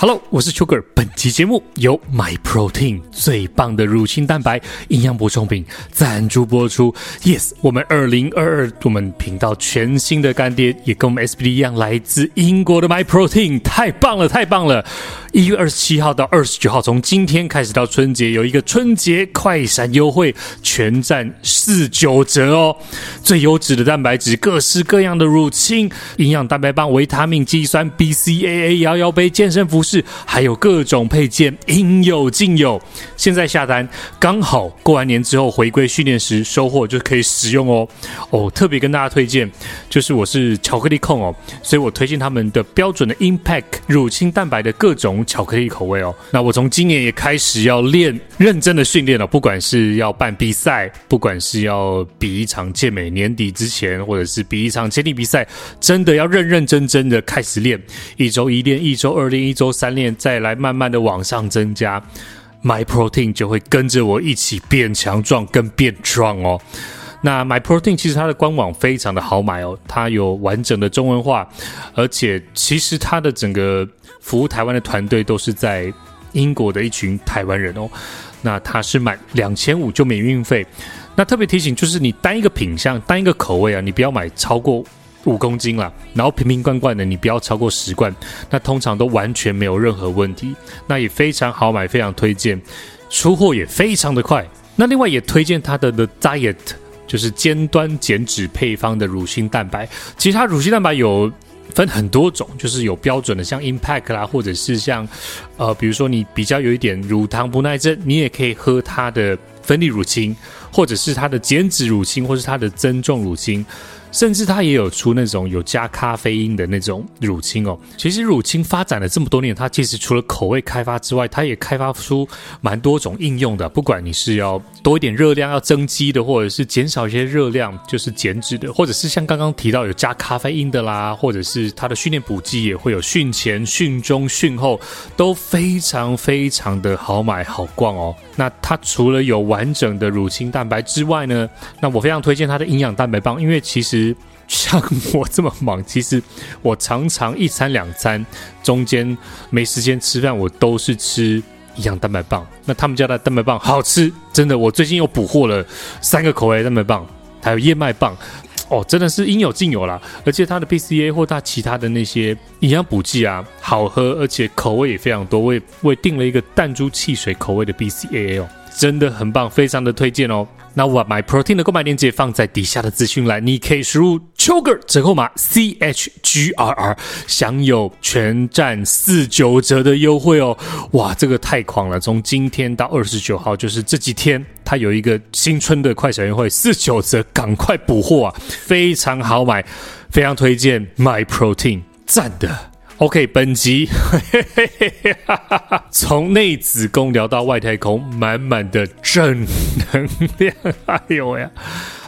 Hello，我是邱个。本期节目由 MyProtein 最棒的乳清蛋白营养补充品赞助播出。Yes，我们二零二二我们频道全新的干爹也跟我们 SBD 一样，来自英国的 MyProtein，太棒了，太棒了！一月二十七号到二十九号，从今天开始到春节有一个春节快闪优惠，全站四九折哦！最优质的蛋白质，各式各样的乳清营养蛋白棒、维他命、肌酸、BCAA、摇摇杯、健身服。是，还有各种配件，应有尽有。现在下单，刚好过完年之后回归训练时收货就可以使用哦。哦，特别跟大家推荐，就是我是巧克力控哦，所以我推荐他们的标准的 Impact 乳清蛋白的各种巧克力口味哦。那我从今年也开始要练，认真的训练了，不管是要办比赛，不管是要比一场健美年底之前，或者是比一场接力比赛，真的要认认真真的开始练，一周一练，一周二练，一周。三练再来慢慢的往上增加，MyProtein 就会跟着我一起变强壮跟变壮哦。那 MyProtein 其实它的官网非常的好买哦，它有完整的中文化，而且其实它的整个服务台湾的团队都是在英国的一群台湾人哦。那它是满两千五就免运费。那特别提醒就是你单一个品项、单一个口味啊，你不要买超过。五公斤啦，然后瓶瓶罐罐的，你不要超过十罐，那通常都完全没有任何问题，那也非常好买，非常推荐，出货也非常的快。那另外也推荐它的 The Diet，就是尖端减脂配方的乳清蛋白。其实它乳清蛋白有分很多种，就是有标准的，像 Impact 啦，或者是像呃，比如说你比较有一点乳糖不耐症，你也可以喝它的分离乳清，或者是它的减脂乳清，或是它的增重乳清。甚至它也有出那种有加咖啡因的那种乳清哦。其实乳清发展了这么多年，它其实除了口味开发之外，它也开发出蛮多种应用的。不管你是要多一点热量要增肌的，或者是减少一些热量就是减脂的，或者是像刚刚提到有加咖啡因的啦，或者是它的训练补剂也会有训前、训中、训后都非常非常的好买好逛哦。那它除了有完整的乳清蛋白之外呢，那我非常推荐它的营养蛋白棒，因为其实。像我这么忙，其实我常常一餐两餐中间没时间吃饭，我都是吃营养蛋白棒。那他们家的蛋白棒好吃，真的。我最近又补货了三个口味蛋白棒，还有燕麦棒，哦，真的是应有尽有啦。而且它的 BCA 或它其他的那些营养补剂啊，好喝，而且口味也非常多。我也我也订了一个弹珠汽水口味的 BCA 哦，真的很棒，非常的推荐哦。那我把 MyProtein 的购买链接放在底下的资讯栏，你可以输入 CHGR 折扣码 C H G R R，享有全站四九折的优惠哦！哇，这个太狂了！从今天到二十九号，就是这几天，它有一个新春的快闪优惠，四九折，赶快补货啊！非常好买，非常推荐 MyProtein，赞的。OK，本集 从内子宫聊到外太空，满满的正能量。哎呦呀！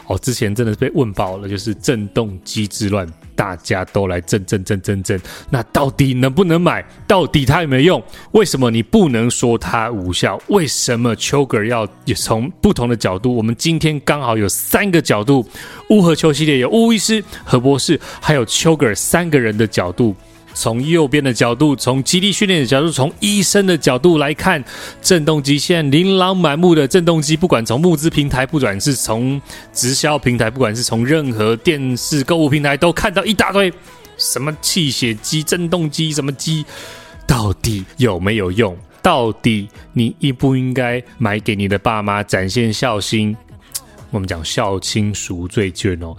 哦，之前真的是被问爆了，就是震动机之乱，大家都来震震震震震。那到底能不能买？到底它有没有用？为什么你不能说它无效？为什么邱个要从不同的角度？我们今天刚好有三个角度：乌和丘系列有乌医师、何博士，还有邱个三个人的角度。从右边的角度，从基地训练的角度，从医生的角度来看，震动机现在琳琅满目的震动机，不管从募资平台，不管是从直销平台，不管是从任何电视购物平台，都看到一大堆什么气血机、震动机，什么机，到底有没有用？到底你应不应该买给你的爸妈展现孝心？我们讲孝亲赎罪券哦，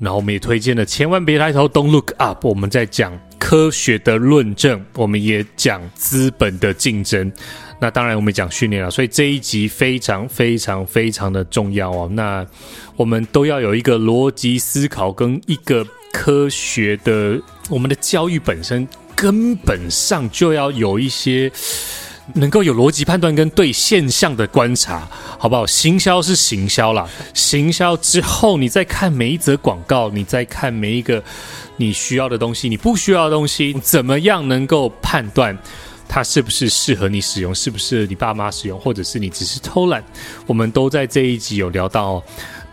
然后我们也推荐了，千万别抬头，Don't look up。我们在讲。科学的论证，我们也讲资本的竞争。那当然，我们讲训练了，所以这一集非常非常非常的重要哦。那我们都要有一个逻辑思考跟一个科学的，我们的教育本身根本上就要有一些能够有逻辑判断跟对现象的观察，好不好？行销是行销啦，行销之后，你再看每一则广告，你再看每一个。你需要的东西，你不需要的东西，怎么样能够判断它是不是适合你使用，是不是你爸妈使用，或者是你只是偷懒？我们都在这一集有聊到，哦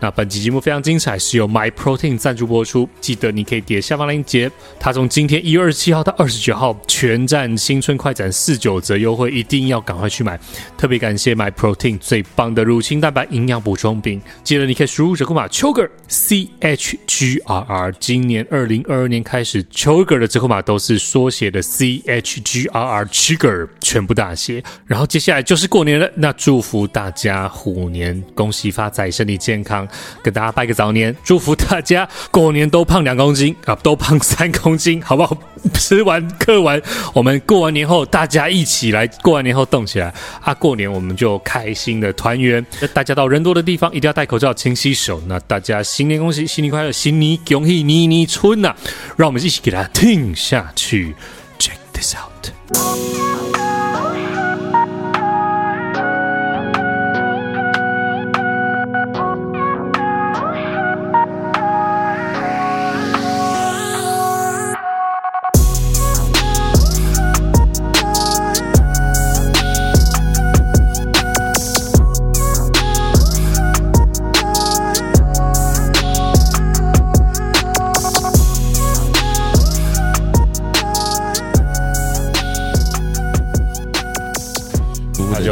那本期节目非常精彩，是由 My Protein 赞助播出。记得你可以点下方链接，它从今天一月二十七号到二十九号全站新春快闪四九折优惠，一定要赶快去买。特别感谢 My Protein 最棒的乳清蛋白营养补充品。记得你可以输入折扣码 CHGR C H G R R。今年二零二二年开始，CHGR 的折扣码都是缩写的 C H G R R Chugger，全部大写。然后接下来就是过年了，那祝福大家虎年恭喜发财，身体健康。跟大家拜个早年，祝福大家过年都胖两公斤啊，都胖三公斤，好不好？吃完嗑完，我们过完年后大家一起来，过完年后动起来啊！过年我们就开心的团圆。大家到人多的地方一定要戴口罩、勤洗手。那大家新年恭喜，新年快乐，新年恭喜，年年春呐！让我们一起给它听下去，Check this out。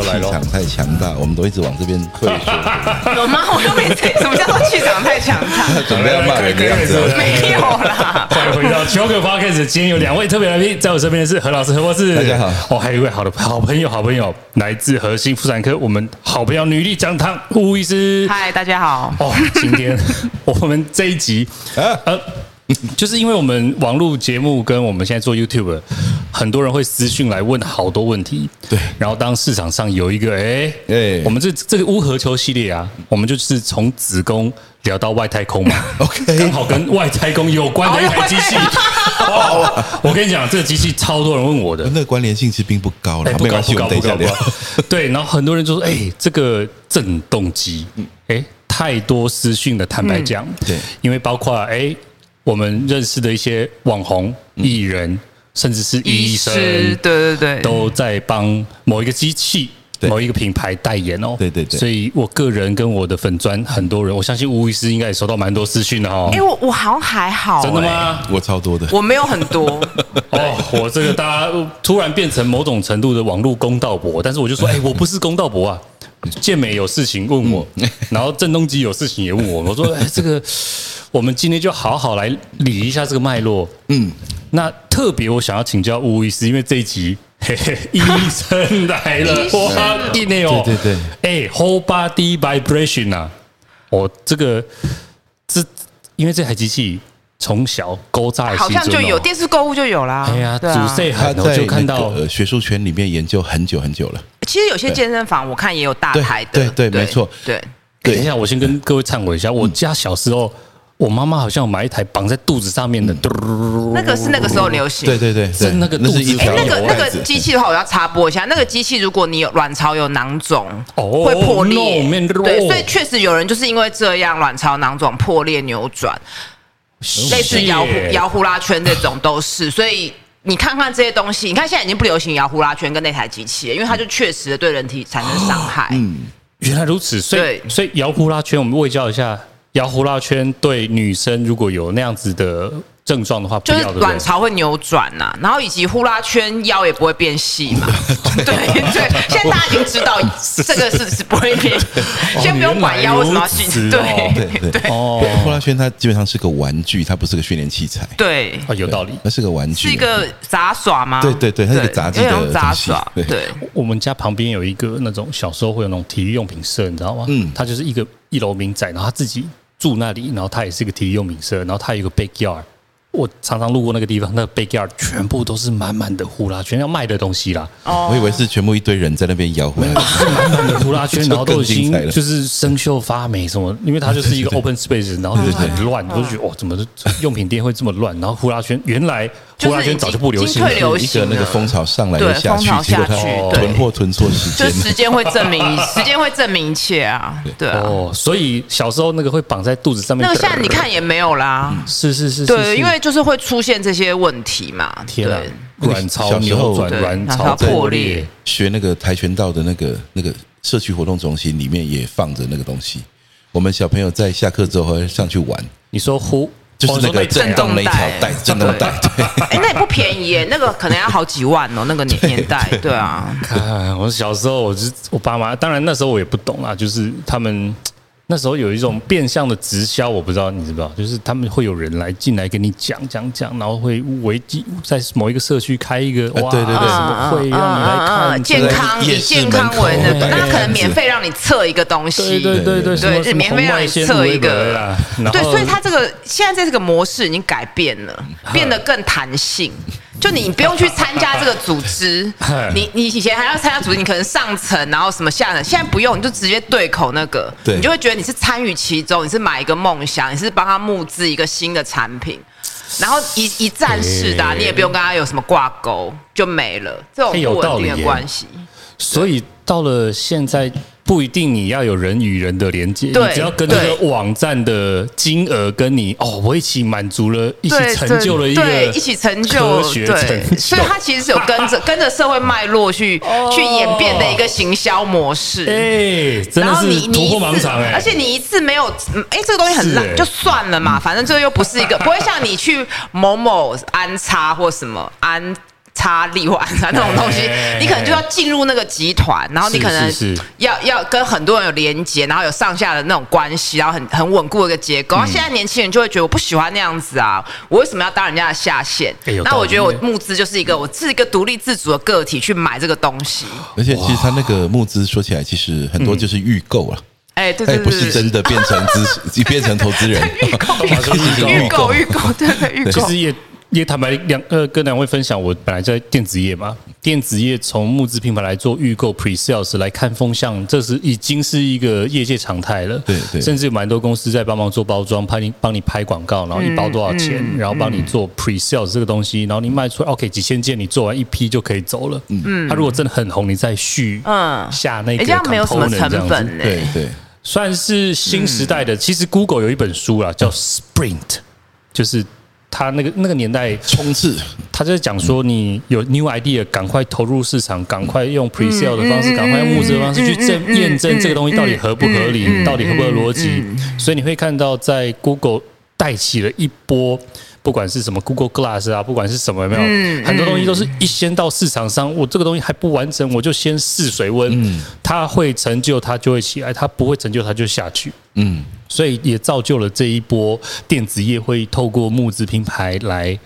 太强大，我们都一直往这边退缩。有吗？我又没退。什么叫做气场太强大？准备要骂人的样子。没有啦。欢迎回到 CHGR Podcast。今天有两位特别来宾，在我身边的是何老师、何博士。大家好。哦，还有一位好的好朋友，好朋友来自核心妇产科，我们好朋友女力讲堂吴医师。嗨，大家好。哦，今天我们这一集呃。呃 就是因为我们网络节目跟我们现在做 YouTube，很多人会私讯来问好多问题。对，然后当市场上有一个哎哎，我们这这个乌合球系列啊，我们就是从子宫聊到外太空嘛。OK，刚好跟外太空有关的一台机器。哦，我跟你讲，这个机器超多人问我的，那个关联性其实并不高了。不高不高不高。对，然后很多人就说，哎，这个震动机，哎，太多私讯的。坦白讲，对，因为包括哎。我们认识的一些网红、艺人，嗯、甚至是医生，对对对，都在帮某一个机器、某一个品牌代言哦。对对对，所以我个人跟我的粉砖，很多人，我相信吴医师应该也收到蛮多私讯的哈。哎，我我好像还好，真的吗？我超多的，我没有很多。哦，我这个大家突然变成某种程度的网络公道博，但是我就说，哎，我不是公道博啊。健美有事情问我，然后郑东基有事情也问我，我说，哎，这个。我们今天就好好来理一下这个脉络。嗯，那特别我想要请教吴医师，因为这一集嘿嘿 医生来了，哇，一内哦，对对对，哎，Whole Body Vibration 啊，哦，这个这因为这台机器从小勾扎，好像就有电视购物就有啦。哎呀，主帅很多就看到学术圈里面研究很久很久了。其实有些健身房我看也有大台的，对对，没错，对。等一下，我先跟各位忏悔一下，我家小时候。我妈妈好像有买一台绑在肚子上面的，那个是那个时候流行。对对对，是那个肚子。哎，那个那个机器的话，我要插播一下，那个机器如果你有卵巢有囊肿，会破裂。对，所以确实有人就是因为这样卵巢囊肿破裂扭转，类似摇摇呼啦圈这种都是。所以你看看这些东西，你看现在已经不流行摇呼啦圈跟那台机器了，因为它就确实对人体产生伤害。嗯，原来如此。所以所以摇呼啦圈，我们会教一下。摇呼啦圈对女生如果有那样子的症状的话，就是卵巢会扭转呐、啊，然后以及呼啦圈腰也不会变细嘛。对对，现在大家已经知道这个是是不会变，先不用管腰为什么要细。对对对。哦，呼啦圈它基本上是个玩具，它不是个训练器材。对，有道理，它是个玩具，是一个杂耍吗？对对对，它是个杂技的杂耍。对，我们家旁边有一个那种小时候会有那种体育用品社，你知道吗？嗯，它就是一个一楼民宅，然后他自己。住那里，然后它也是一个体育用品社，然后它有一个 backyard。我常常路过那个地方，那个 backyard 全部都是满满的呼啦圈，要卖的东西啦。哦，我以为是全部一堆人在那边摇呼啦圈，满满的呼啦圈，然后都已经 就是生锈发霉什么，因为它就是一个 open space，然后就是很乱，我就觉得哇，怎么用品店会这么乱？然后呼啦圈原来呼啦圈早就不流行了，一个那个风潮上来又下去，结果它囤货囤错时间，就时间会证明，时间会证明一切啊。对哦，所以小时候那个会绑在肚子上面，那个现在你看也没有啦。是是是，对，因为。就是会出现这些问题嘛？天啊，卵巢扭转，卵巢破裂。学那个跆拳道的那个那个社区活动中心里面也放着那个东西。我们小朋友在下课之后会上去玩。你说呼，就是那个震动那一条带，震动带。对，哎，那也不便宜耶，那个可能要好几万哦，那个年年代。对啊，看我小时候，我就我爸妈，当然那时候我也不懂啊，就是他们。那时候有一种变相的直销，我不知道你知不知道，就是他们会有人来进来跟你讲讲讲，然后会维基在某一个社区开一个哇，对对对，什么会让你来看健康，以健康为那个，那他可能免费让你测一个东西，对对对对，对，免费让你测一个，对，所以他这个现在这个模式已经改变了，变得更弹性。就你不用去参加这个组织，你你以前还要参加组织，你可能上层，然后什么下层，现在不用，你就直接对口那个，你就会觉得你是参与其中，你是买一个梦想，你是帮他募资一个新的产品，然后一一站式的，你也不用跟他有什么挂钩，就没了。这种不稳定的关系。所以到了现在。不一定你要有人与人的连接，你只要跟这个网站的金额跟你哦，我一起满足了，一起成就了一个一起成就，对，所以它其实是有跟着 跟着社会脉络去去演变的一个行销模式。哎，真的是突破盲肠哎！而且你一次没有，哎，这个东西很烂，就算了嘛，反正这个又不是一个，不会像你去某某安插或什么安。差利万啊，那种东西，你可能就要进入那个集团，然后你可能要要跟很多人有连接，然后有上下的那种关系，然后很很稳固的一个结构。然后现在年轻人就会觉得我不喜欢那样子啊，我为什么要当人家的下线？那我觉得我募资就是一个我是一个独立自主的个体去买这个东西。而且其实他那个募资说起来，其实很多就是预购了，哎，对对，不是真的变成资，变成投资人。预购，预购，预购，对对，预购。也坦白两呃跟两位分享，我本来在电子业嘛，电子业从募资品牌来做预购 pre-sales 来看风向，这是已经是一个业界常态了。对对，甚至有蛮多公司在帮忙做包装，帮你帮你拍广告，然后一包多少钱，然后帮你做 pre-sales 这个东西，然后你卖出来 OK 几千件，你做完一批就可以走了。嗯，他如果真的很红，你再续嗯下那个这样子，没有什么成本，对对，算是新时代的。其实 Google 有一本书啦，叫 Sprint，就是。他那个那个年代冲刺，他就讲说，你有 new idea，赶快投入市场，赶快用 pre-sale 的方式，赶快用募资的方式去证验证这个东西到底合不合理，到底合不合逻辑。所以你会看到，在 Google 带起了一波。不管是什么 Google Glass 啊，不管是什么，有没有、嗯、很多东西都是一先到市场上，我这个东西还不完整，我就先试水温。嗯，它会成就，它就会起来；它不会成就，它就下去。嗯，所以也造就了这一波电子业会透过募资品牌来。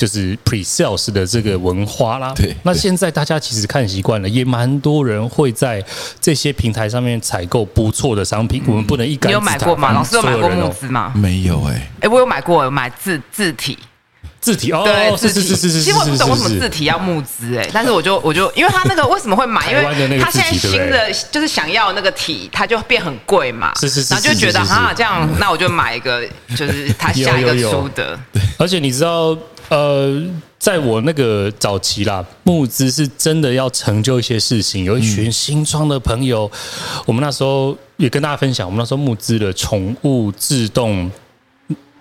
就是 pre-sales 的这个文化啦。对，那现在大家其实看习惯了，也蛮多人会在这些平台上面采购不错的商品。我们不能一竿子打翻。你有买过吗？老师有买过募资吗？没有哎。哎，我有买过，有买字字体。字体哦，对，是是是是是。其实我不懂为什么字体要募资哎，但是我就我就因为他那个为什么会买？因为他现在新的就是想要那个体，它就变很贵嘛。是是是。然后就觉得哈这样，那我就买一个，就是他 下一个出的。对，而且你知道。呃，在我那个早期啦，募资是真的要成就一些事情。有一群新创的朋友，嗯、我们那时候也跟大家分享，我们那时候募资了宠物自动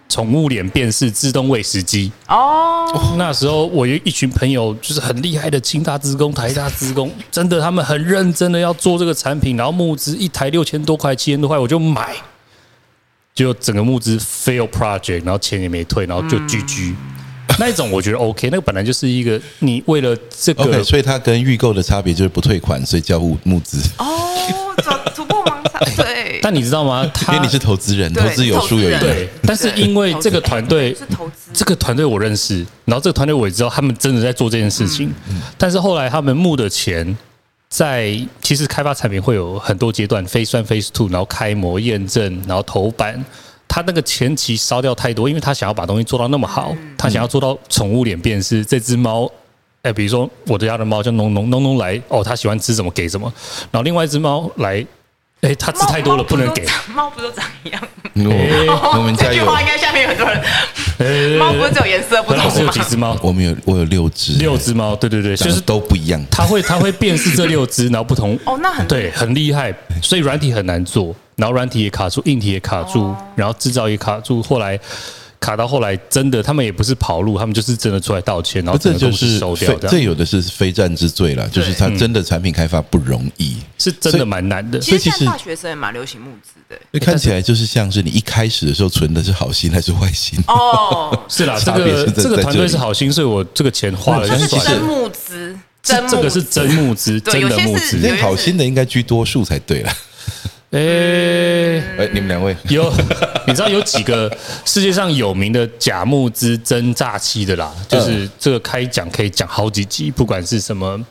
宠物脸辨识自动喂食机。哦，那时候我有一群朋友，就是很厉害的清大职工、台大职工，真的他们很认真的要做这个产品，然后募资一台六千多块、七千多块，我就买，就整个募资 fail project，然后钱也没退，然后就 GG。嗯 那一种我觉得 OK，那个本来就是一个你为了这个，okay, 所以它跟预购的差别就是不退款，所以叫募募资。哦，突破盲肠。对。但你知道吗？他 因为你是投资人，投资有输有赢。对。但是因为这个团队是投资，这个团队我认识，然后这个团队我也知道他们真的在做这件事情。嗯。但是后来他们募的钱，在其实开发产品会有很多阶段，Phase One、Phase Two，然后开模验证，然后投版。他那个前期烧掉太多，因为他想要把东西做到那么好，他想要做到宠物脸辨识这只猫，哎，比如说我的家的猫叫农农农农来，哦，它喜欢吃什么给什么，然后另外一只猫来，哎，它吃太多了不能给。猫不都长一样？我们家有。这句话应该下面有很多人。猫不是只有颜色不同吗？是有几只猫？我们有我有六只。六只猫，对对对，就是都不一样。它会它会辨识这六只，然后不同。哦，那很对，很厉害，所以软体很难做。然后软体也卡住，硬体也卡住，然后制造也卡住。后来卡到后来真的，他们也不是跑路，他们就是真的出来道歉，然后这就是收掉。这有的是非战之罪了，就是他真的产品开发不容易，是真的蛮难的。所以其实大学生也蛮流行募资的，那看起来就是像是你一开始的时候存的是好心还是坏心哦？是啦，这个这个团队是好心，所以我这个钱花了。是真募资，真这个是真募资，真的募资。好心的应该居多数才对了。哎，哎，你们两位有你知道有几个世界上有名的假募资真诈欺的啦？就是这个开讲可以讲好几集，不管是什么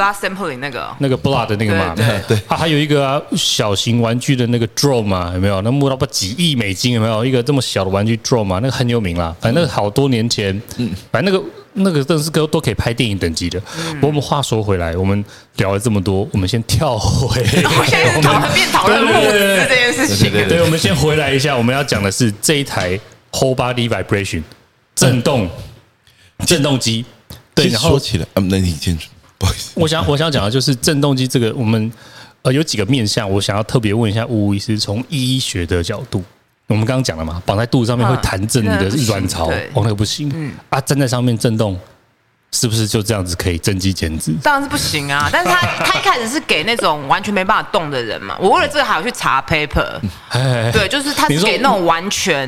blood sampling 那个那个 blood 的那个嘛，对 对，它还有一个啊小型玩具的那个 drone 嘛，有没有？那募到不几亿美金有没有？一个这么小的玩具 drone 嘛，那个很有名啦。反正那个好多年前，嗯，反正那个。那个真是都都可以拍电影等级的。嗯、不过我们话说回来，我们聊了这么多，我们先跳回。我现在讨论变讨论募资这件事情。对，我们先回来一下，我们要讲的是这一台 Whole Body Vibration 震动震动机。对，然后说起来，嗯，那你先不好意思。我想我想讲的就是振动机这个，我们呃有几个面向，我想要特别问一下吴医师，从医学的角度。我们刚刚讲了嘛，绑在肚子上面会弹震你的卵巢，哦，那个不行。嗯啊，站在上面震动，是不是就这样子可以增肌减脂？当然是不行啊！但是他他一开始是给那种完全没办法动的人嘛。我为了这个还要去查 paper，对，就是他是给那种完全，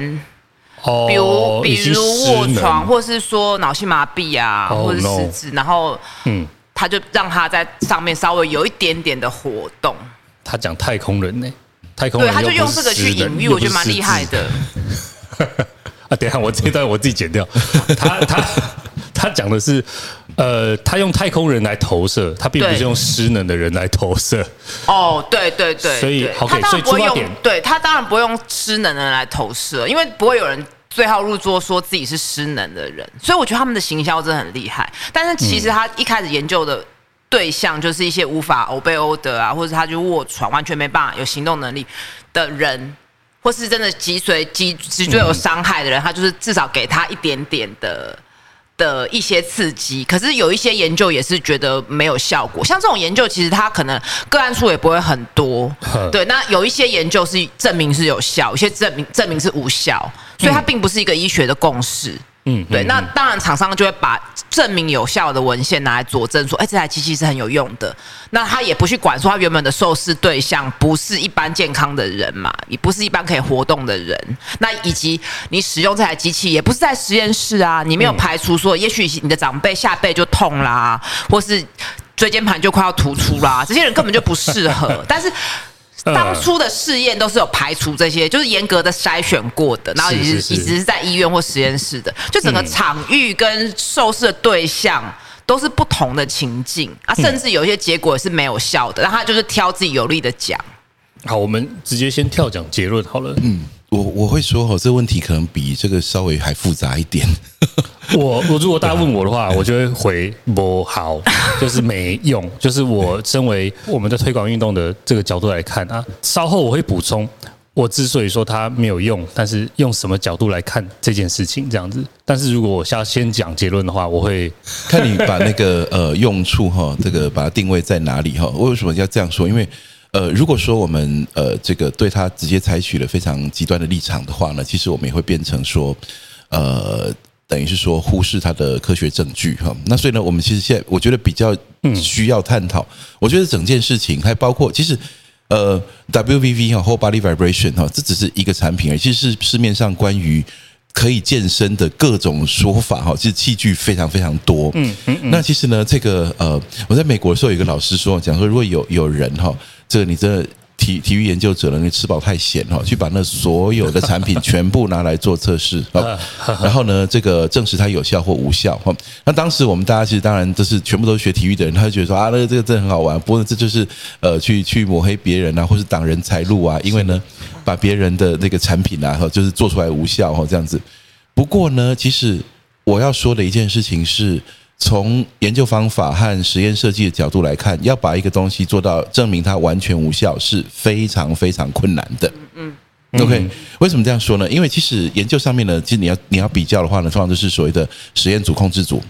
比如比如卧床，或是说脑性麻痹啊，或者失智，然后嗯，他就让他在上面稍微有一点点的活动。他讲太空人呢？太空人对，他就用这个去隐喻，我觉得蛮厉害的。啊，等一下，我这一段我自己剪掉。他他他讲的是，呃，他用太空人来投射，他并不是用失能的人来投射。哦，对对对，所以他当然不会用，对他当然不会用失能的人来投射，因为不会有人最后入座说自己是失能的人。所以我觉得他们的行销真的很厉害。但是其实他一开始研究的。对象就是一些无法欧贝欧德啊，或者他就卧床，完全没办法有行动能力的人，或是真的脊髓脊脊椎有伤害的人，他就是至少给他一点点的的一些刺激。可是有一些研究也是觉得没有效果，像这种研究其实它可能个案数也不会很多。对，那有一些研究是证明是有效，有些证明证明是无效，所以它并不是一个医学的共识。嗯，对，那当然，厂商就会把证明有效的文献拿来佐证，说，哎，这台机器是很有用的。那他也不去管说，他原本的受试对象不是一般健康的人嘛，也不是一般可以活动的人。那以及你使用这台机器，也不是在实验室啊，你没有排除说，也许你的长辈下背就痛啦，或是椎间盘就快要突出啦，这些人根本就不适合。但是。当初的试验都是有排除这些，就是严格的筛选过的，然后一直一直是在医院或实验室的，就整个场域跟受试的对象都是不同的情境啊，甚至有一些结果是没有效的，然后他就是挑自己有利的讲。好，我们直接先跳讲结论好了。嗯。我我会说哈，这个问题可能比这个稍微还复杂一点。我我如果大家问我的话，我就会回不好，就是没用。就是我身为我们的推广运动的这个角度来看啊，稍后我会补充。我之所以说它没有用，但是用什么角度来看这件事情这样子。但是如果我要先讲结论的话，我会看你把那个呃用处哈，这个把它定位在哪里哈？我为什么要这样说？因为。呃，如果说我们呃这个对他直接采取了非常极端的立场的话呢，其实我们也会变成说，呃，等于是说忽视他的科学证据哈。那所以呢，我们其实现在我觉得比较需要探讨，我觉得整件事情还包括其实呃 WVV 哈 Whole Body Vibration 哈，这只是一个产品而已，其实是市面上关于。可以健身的各种说法哈，其实器具非常非常多。嗯嗯，那其实呢，这个呃，我在美国的时候有一个老师说，讲说如果有有人哈，这个你这个。体体育研究者呢，你吃饱太闲哈，去把那所有的产品全部拿来做测试 啊，然后呢，这个证实它有效或无效哈。那当时我们大家其实当然都是全部都是学体育的人，他就觉得说啊，那个这个真的很好玩，不过这就是呃，去去抹黑别人啊，或是挡人财路啊，因为呢，把别人的那个产品啊，就是做出来无效哈，这样子。不过呢，其实我要说的一件事情是。从研究方法和实验设计的角度来看，要把一个东西做到证明它完全无效是非常非常困难的。嗯嗯，OK，为什么这样说呢？因为其实研究上面呢，其实你要你要比较的话呢，通常都是所谓的实验组、控制组。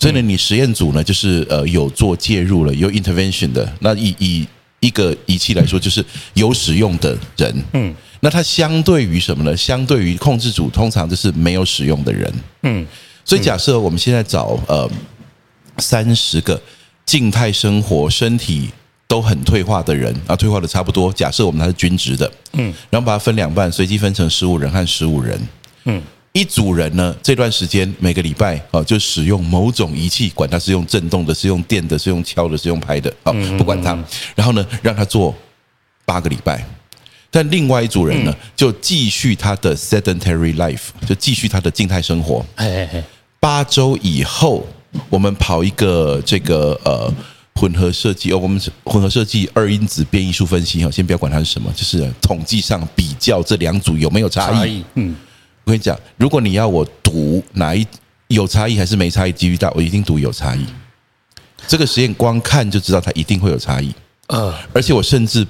所以呢，你实验组呢，就是呃有做介入了，有 intervention 的。那以以一个仪器来说，就是有使用的人。嗯。那它相对于什么呢？相对于控制组，通常就是没有使用的人。嗯，所以假设我们现在找呃三十个静态生活、身体都很退化的人啊，退化的差不多。假设我们它是均值的，嗯，然后把它分两半，随机分成十五人和十五人。嗯，一组人呢，这段时间每个礼拜啊，就使用某种仪器，管它是用震动的，是用电的，是用敲的，是用拍的，啊，不管它。然后呢，让他做八个礼拜。但另外一组人呢，就继续他的 sedentary life，就继续他的静态生活。八周以后，我们跑一个这个呃混合设计哦，我们混合设计二因子变异数分析哈，先不要管它是什么，就是统计上比较这两组有没有差异。嗯，我跟你讲，如果你要我读哪一有差异还是没差异，几率大，我一定读有差异。这个实验光看就知道它一定会有差异。呃，而且我甚至。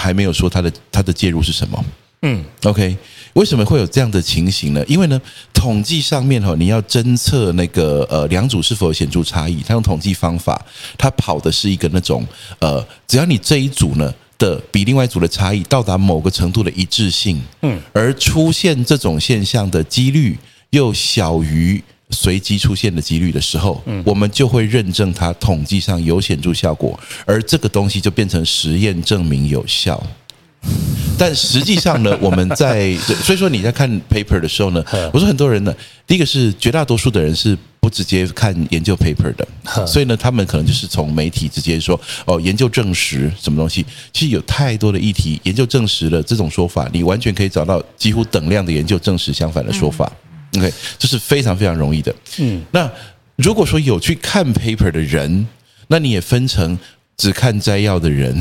还没有说它的它的介入是什么？嗯，OK，为什么会有这样的情形呢？因为呢，统计上面哈，你要侦测那个呃两组是否有显著差异，它用统计方法，它跑的是一个那种呃，只要你这一组呢的比另外一组的差异到达某个程度的一致性，嗯，而出现这种现象的几率又小于。随机出现的几率的时候，我们就会认证它统计上有显著效果，而这个东西就变成实验证明有效。但实际上呢，我们在所以说你在看 paper 的时候呢，我说很多人呢，第一个是绝大多数的人是不直接看研究 paper 的，所以呢，他们可能就是从媒体直接说哦，研究证实什么东西。其实有太多的议题，研究证实了这种说法，你完全可以找到几乎等量的研究证实相反的说法。OK，这是非常非常容易的。嗯，那如果说有去看 paper 的人，那你也分成只看摘要的人，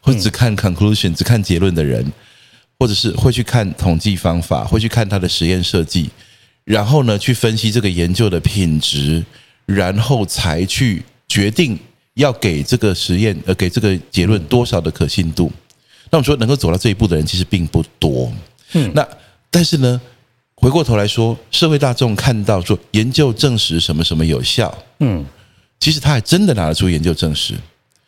或只看 conclusion、只看结论的人，或者是会去看统计方法，会去看他的实验设计，然后呢，去分析这个研究的品质，然后才去决定要给这个实验呃给这个结论多少的可信度。那我们说能够走到这一步的人其实并不多。嗯，那但是呢？回过头来说，社会大众看到说研究证实什么什么有效，嗯，其实他还真的拿得出研究证实，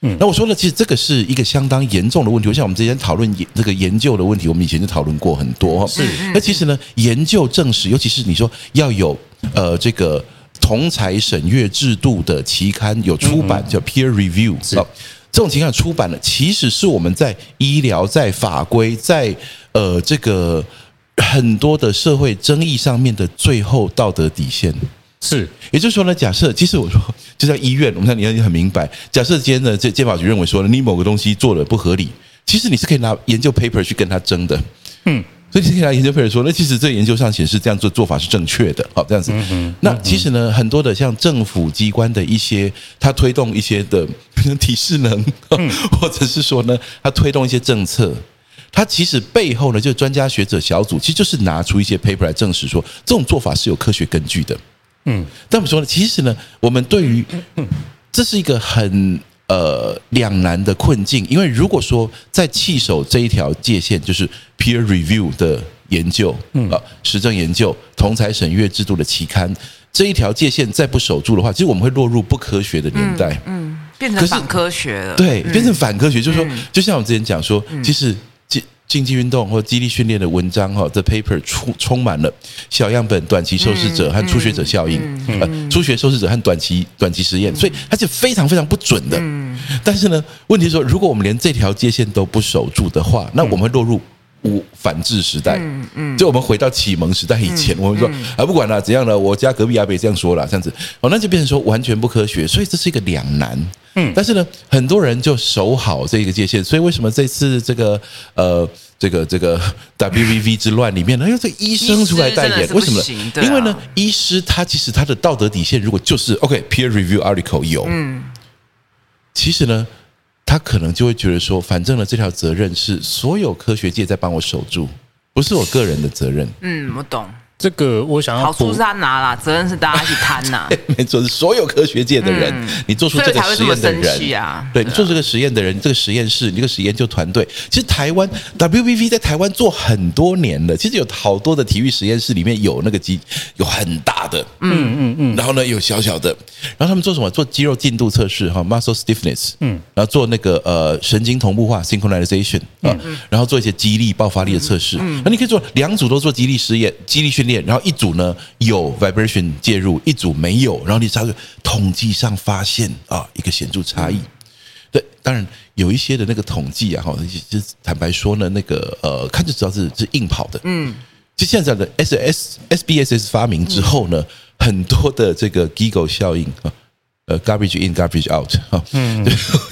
嗯，那我说呢，其实这个是一个相当严重的问题。就像我们之前讨论研这个研究的问题，我们以前就讨论过很多，是。那其实呢，研究证实，尤其是你说要有呃这个同才审阅制度的期刊有出版叫 peer review，是。这种情况出版了，其实是我们在医疗、在法规、在呃这个。很多的社会争议上面的最后道德底线是，也就是说呢，假设其实我说就在医院，我们看你要很明白，假设今天的这健保局认为说你某个东西做的不合理，其实你是可以拿研究 paper 去跟他争的，嗯，所以你可以拿研究 paper 说，那其实这研究上显示这样做做法是正确的，好这样子，那其实呢，很多的像政府机关的一些，他推动一些的 体适能，或者是说呢，他推动一些政策。他其实背后呢，就是专家学者小组，其实就是拿出一些 paper 来证实说，这种做法是有科学根据的。嗯，但我们说呢，其实呢，我们对于这是一个很呃两难的困境，因为如果说在弃守这一条界限，就是 peer review 的研究，嗯啊，实证研究、同财审阅制度的期刊这一条界限再不守住的话，其实我们会落入不科学的年代，嗯，变成反科学了。对，变成反科学，就是说，就像我之前讲说，其实。竞技运动或激励训练的文章哈的 paper 充充满了小样本、短期受试者和初学者效应，呃，初学受试者和短期短期实验，所以它是非常非常不准的。但是呢，问题是说，如果我们连这条界限都不守住的话，那我们会落入。无反制时代，嗯嗯，就我们回到启蒙时代以前，我们说啊，不管了怎样了，我家隔壁阿北这样说了，这样子，哦，那就变成说完全不科学，所以这是一个两难，嗯，但是呢，很多人就守好这个界限，所以为什么这次这个呃，这个这个 WVV 之乱里面呢，因为这医生出来代言，为什么？因为呢，医师他其实他的道德底线如果就是 OK peer review article 有，嗯，其实呢。他可能就会觉得说，反正呢，这条责任是所有科学界在帮我守住，不是我个人的责任。嗯，我懂。这个我想要好处是他拿啦，责任是大家一起摊呐。没错，是所有科学界的人，嗯、你做出这个实验的人，啊、对你做这个实验的人，这个实验室，你这个实验就团队。其实台湾 WBV 在台湾做很多年了，其实有好多的体育实验室里面有那个机，有很大的，嗯嗯嗯，然后呢有小小的，然后他们做什么？做肌肉进度测试哈，muscle stiffness，嗯，然后做那个呃神经同步化 synchronization 啊，然后做一些肌力爆发力的测试。嗯那你可以做两组都做肌力实验、肌力训练。然后一组呢有 vibration 介入，一组没有，然后你才会统计上发现啊一个显著差异。对，当然有一些的那个统计啊，哈，就坦白说呢，那个呃，看就知道是是硬跑的。嗯，就现在的 S S S B S S 发明之后呢，很多的这个 Giggle 效应啊。呃，garbage in, garbage out，哈，嗯，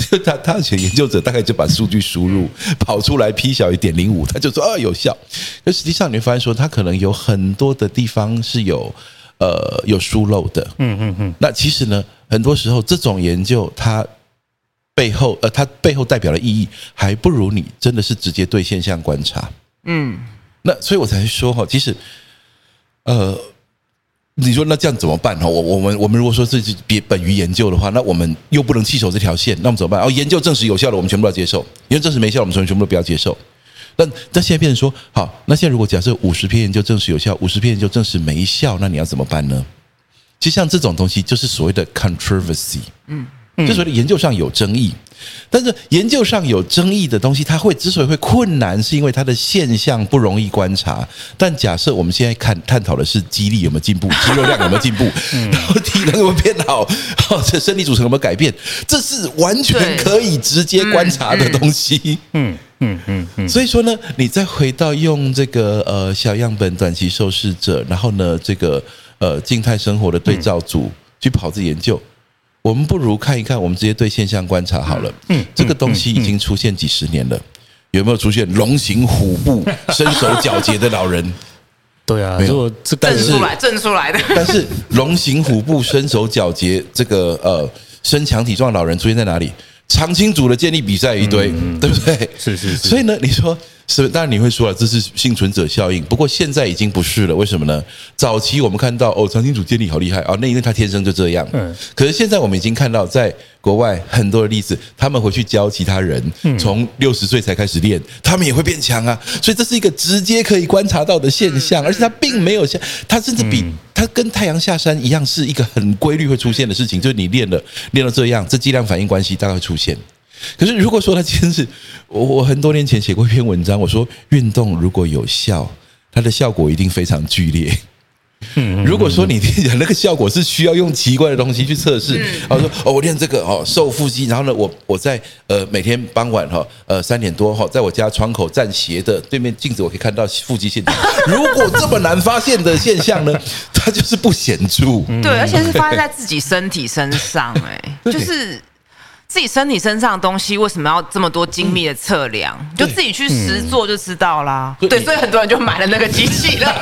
就他他的研究者大概就把数据输入跑出来，p 小于点零五，他就说啊有效。那实际上你会发现说，他可能有很多的地方是有呃有疏漏的，嗯嗯嗯。那其实呢，很多时候这种研究它背后呃它背后代表的意义，还不如你真的是直接对现象观察，嗯。那所以我才说哈，其实呃。你说那这样怎么办哈？我我们我们如果说这是别本于研究的话，那我们又不能弃守这条线，那我们怎么办？哦，研究证实有效的，我们全部要接受；研究证实没效，我们全全部都不要接受。那那现在变成说，好，那现在如果假设五十篇研究证实有效，五十篇研究证实没效，那你要怎么办呢？其实像这种东西，就是所谓的 controversy，嗯。就所谓的研究上有争议，但是研究上有争议的东西，它会之所以会困难，是因为它的现象不容易观察。但假设我们现在看探讨的是肌力有没有进步，肌肉量有没有进步，然后体能有没有变好，这生理组成有没有改变，这是完全可以直接观察的东西。嗯嗯嗯嗯。所以说呢，你再回到用这个呃小样本短期受试者，然后呢这个呃静态生活的对照组去跑这研究。我们不如看一看，我们直接对现象观察好了。嗯，这个东西已经出现几十年了，有没有出现龙行虎步、身手矫捷的老人？对啊，没有。证出来，证出来的。但是龙行虎步、身手矫捷，这个呃身强体壮老人出现在哪里？长青组的建立比赛一堆，对不对？是是是。所以呢，你说。是，当然你会说了，这是幸存者效应。不过现在已经不是了，为什么呢？早期我们看到哦，长青组健力好厉害啊，那因为他天生就这样。嗯。可是现在我们已经看到，在国外很多的例子，他们回去教其他人，从六十岁才开始练，他们也会变强啊。所以这是一个直接可以观察到的现象，而且它并没有像它甚至比它跟太阳下山一样，是一个很规律会出现的事情。就是你练了练到这样，这剂量反应关系大概会出现。可是，如果说他今天是我，我很多年前写过一篇文章，我说运动如果有效，它的效果一定非常剧烈。如果说你那个效果是需要用奇怪的东西去测试，然后说哦，我练这个哦，瘦腹肌，然后呢，我我在呃每天傍晚哈呃三点多哈，在我家窗口站斜的对面镜子，我可以看到腹肌线条。如果这么难发现的现象呢，它就是不显著。对，而且是发生在自己身体身上，哎，就是。自己身体身上的东西为什么要这么多精密的测量？嗯、就自己去实做就知道啦。嗯、对，所以很多人就买了那个机器了。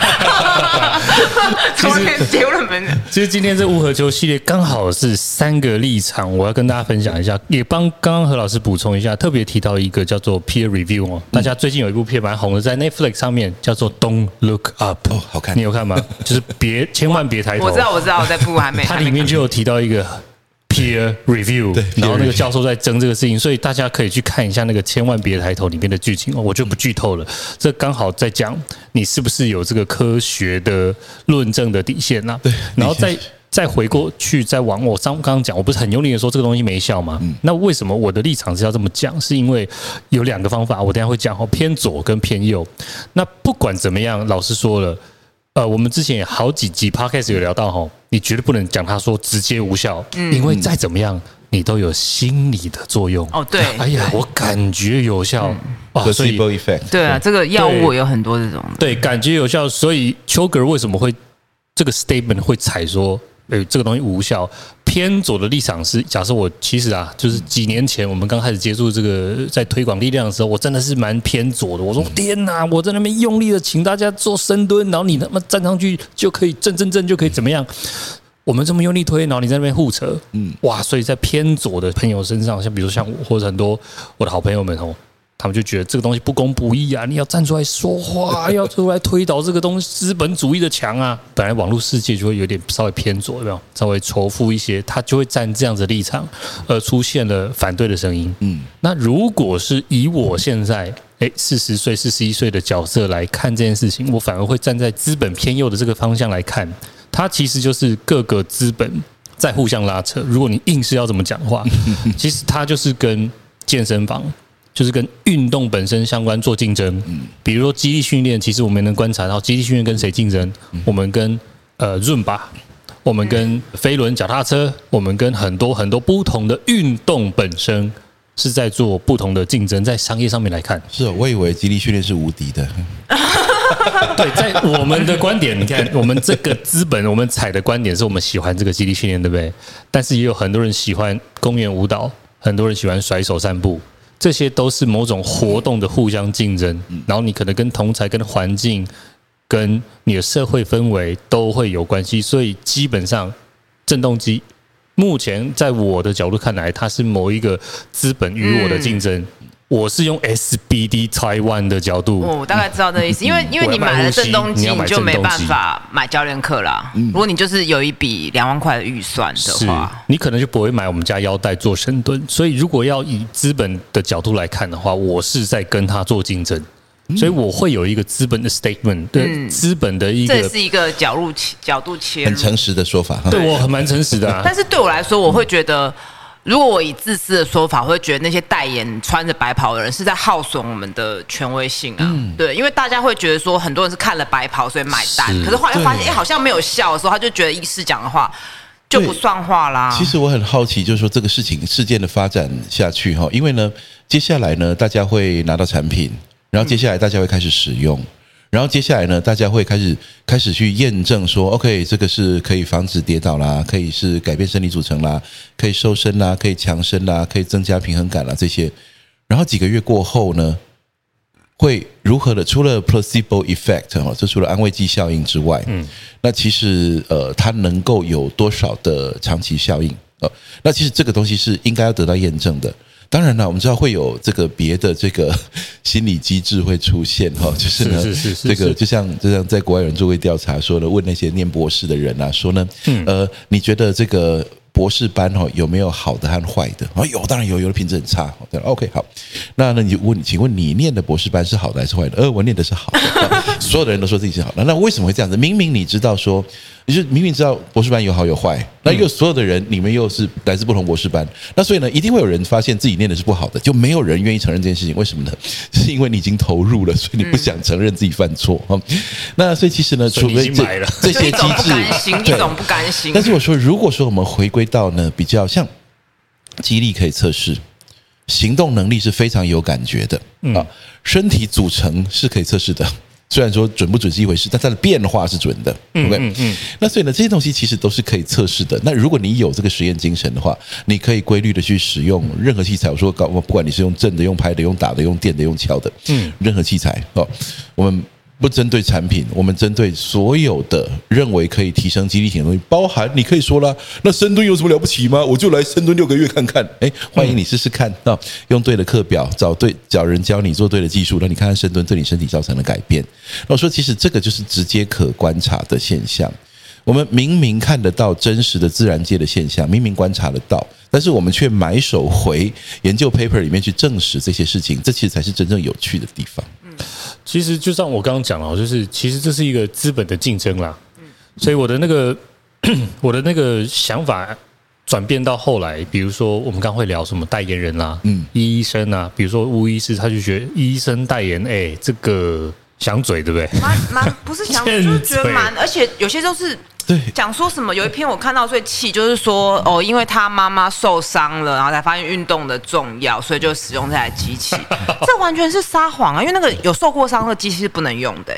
昨天结论没？其实今天这乌合球系列刚好是三个立场，我要跟大家分享一下，也帮刚刚何老师补充一下。特别提到一个叫做 peer review 哦，大家最近有一部片蛮红的，在 Netflix 上面叫做 Don't Look Up 哦，好看，你有看吗？就是别千万别抬头。我知道，我知道，我在部还没。它里面就有提到一个。Peer review，对，然后那个教授在争这个事情，所以大家可以去看一下那个千万别抬头里面的剧情哦，我就不剧透了。这刚好在讲你是不是有这个科学的论证的底线呐？对，然后再再回过去，再往我刚刚讲，我不是很用力的说这个东西没效吗？那为什么我的立场是要这么讲？是因为有两个方法，我等下会讲哦，偏左跟偏右。那不管怎么样，老师说了。呃，我们之前有好几集 podcast 有聊到哈，你绝对不能讲他说直接无效，嗯，因为再怎么样，你都有心理的作用。哦，对，哎呀，我感觉有效啊，所以对啊，这个药物有很多这种，对，感觉有效，所以丘格为什么会这个 statement 会采说？哎，这个东西无效。偏左的立场是，假设我其实啊，就是几年前我们刚开始接触这个在推广力量的时候，我真的是蛮偏左的。我说天哪，我在那边用力的请大家做深蹲，然后你他妈站上去就可以正正正就可以怎么样？我们这么用力推，然后你在那边护扯，嗯，哇！所以在偏左的朋友身上，像比如像我或者很多我的好朋友们哦，他们就觉得这个东西不公不义啊！你要站出来说话，要出来推倒这个东西资本主义的墙啊！本来网络世界就会有点稍微偏左，有没有？稍微仇富一些，他就会站这样子的立场，而出现了反对的声音。嗯，那如果是以我现在诶四十岁、四十一岁的角色来看这件事情，我反而会站在资本偏右的这个方向来看，它其实就是各个资本在互相拉扯。如果你硬是要怎么讲话，其实它就是跟健身房。就是跟运动本身相关做竞争，比如说肌力训练，其实我们能观察到肌力训练跟谁竞争？我们跟呃润吧，我们跟飞轮脚踏车，我们跟很多很多不同的运动本身是在做不同的竞争，在商业上面来看，是我以为肌力训练是无敌的。对，在我们的观点，你看 我们这个资本，我们踩的观点是我们喜欢这个肌力训练，对不对？但是也有很多人喜欢公园舞蹈，很多人喜欢甩手散步。这些都是某种活动的互相竞争，然后你可能跟同才、跟环境、跟你的社会氛围都会有关系，所以基本上，振动机目前在我的角度看来，它是某一个资本与我的竞争。我是用 SBD Taiwan 的角度，我大概知道这意思，因为因为你买了振动机，你就没办法买教练课啦。如果你就是有一笔两万块的预算的话，你可能就不会买我们家腰带做深蹲。所以如果要以资本的角度来看的话，我是在跟他做竞争，所以我会有一个资本的 statement，对资本的一个，这是一个角度切角度切，很诚实的说法。对我很蛮诚实的，但是对我来说，我会觉得。如果我以自私的说法，我会觉得那些代言穿着白袍的人是在耗损我们的权威性啊。嗯、对，因为大家会觉得说，很多人是看了白袍所以买单，是可是后来又发现，哎、欸，好像没有效的时候，他就觉得医师讲的话就不算话啦。其实我很好奇，就是说这个事情事件的发展下去哈，因为呢，接下来呢，大家会拿到产品，然后接下来大家会开始使用。嗯然后接下来呢，大家会开始开始去验证说，OK，这个是可以防止跌倒啦，可以是改变生理组成啦，可以瘦身啦，可以强身啦，可以增加平衡感啦这些。然后几个月过后呢，会如何的？除了 placebo effect 哈，这除了安慰剂效应之外，嗯，那其实呃，它能够有多少的长期效应？呃，那其实这个东西是应该要得到验证的。当然了，我们知道会有这个别的这个 心理机制会出现哈，就是呢，这个就像就像在国外有人做过调查说呢，问那些念博士的人啊，说呢，嗯呃，你觉得这个博士班哈有没有好的和坏的？啊，有，当然有，有的品质很差。对，OK，好，那那你就问，请问你念的博士班是好的还是坏的？呃，我念的是好的，所有的人都说自己是好的，那为什么会这样子？明明你知道说。你就明明知道博士班有好有坏，那又所有的人你们又是来自不同博士班，那所以呢，一定会有人发现自己念的是不好的，就没有人愿意承认这件事情。为什么呢？是因为你已经投入了，所以你不想承认自己犯错。那所以其实呢，除非这这些机制，一种不甘心。但是我说，如果说我们回归到呢，比较像激励可以测试，行动能力是非常有感觉的啊，身体组成是可以测试的。虽然说准不准是一回事，但它的变化是准的。OK，嗯，嗯，那所以呢，这些东西其实都是可以测试的。那如果你有这个实验精神的话，你可以规律的去使用任何器材。我说，搞不管你是用震的、用拍的、用打的、用电的、用敲的，嗯，任何器材哦，我们。不针对产品，我们针对所有的认为可以提升肌力性的东西，包含你可以说啦，那深蹲有什么了不起吗？我就来深蹲六个月看看。哎，欢迎你试试看，那用对的课表，找对找人教你做对的技术，让你看看深蹲对你身体造成的改变。那我说，其实这个就是直接可观察的现象。我们明明看得到真实的自然界的现象，明明观察得到，但是我们却埋首回研究 paper 里面去证实这些事情，这其实才是真正有趣的地方。其实就像我刚刚讲了，就是其实这是一个资本的竞争啦。所以我的那个 我的那个想法转变到后来，比如说我们刚会聊什么代言人啦，嗯，医生啊，比如说吴医师，他就觉得医生代言，哎，这个想嘴对不对？蛮蛮不是想嘴，就是觉得蛮，而且有些都是。对，讲说什么？有一篇我看到最气，就是说哦，因为他妈妈受伤了，然后才发现运动的重要，所以就使用这台机器。这完全是撒谎啊！因为那个有受过伤的机器是不能用的。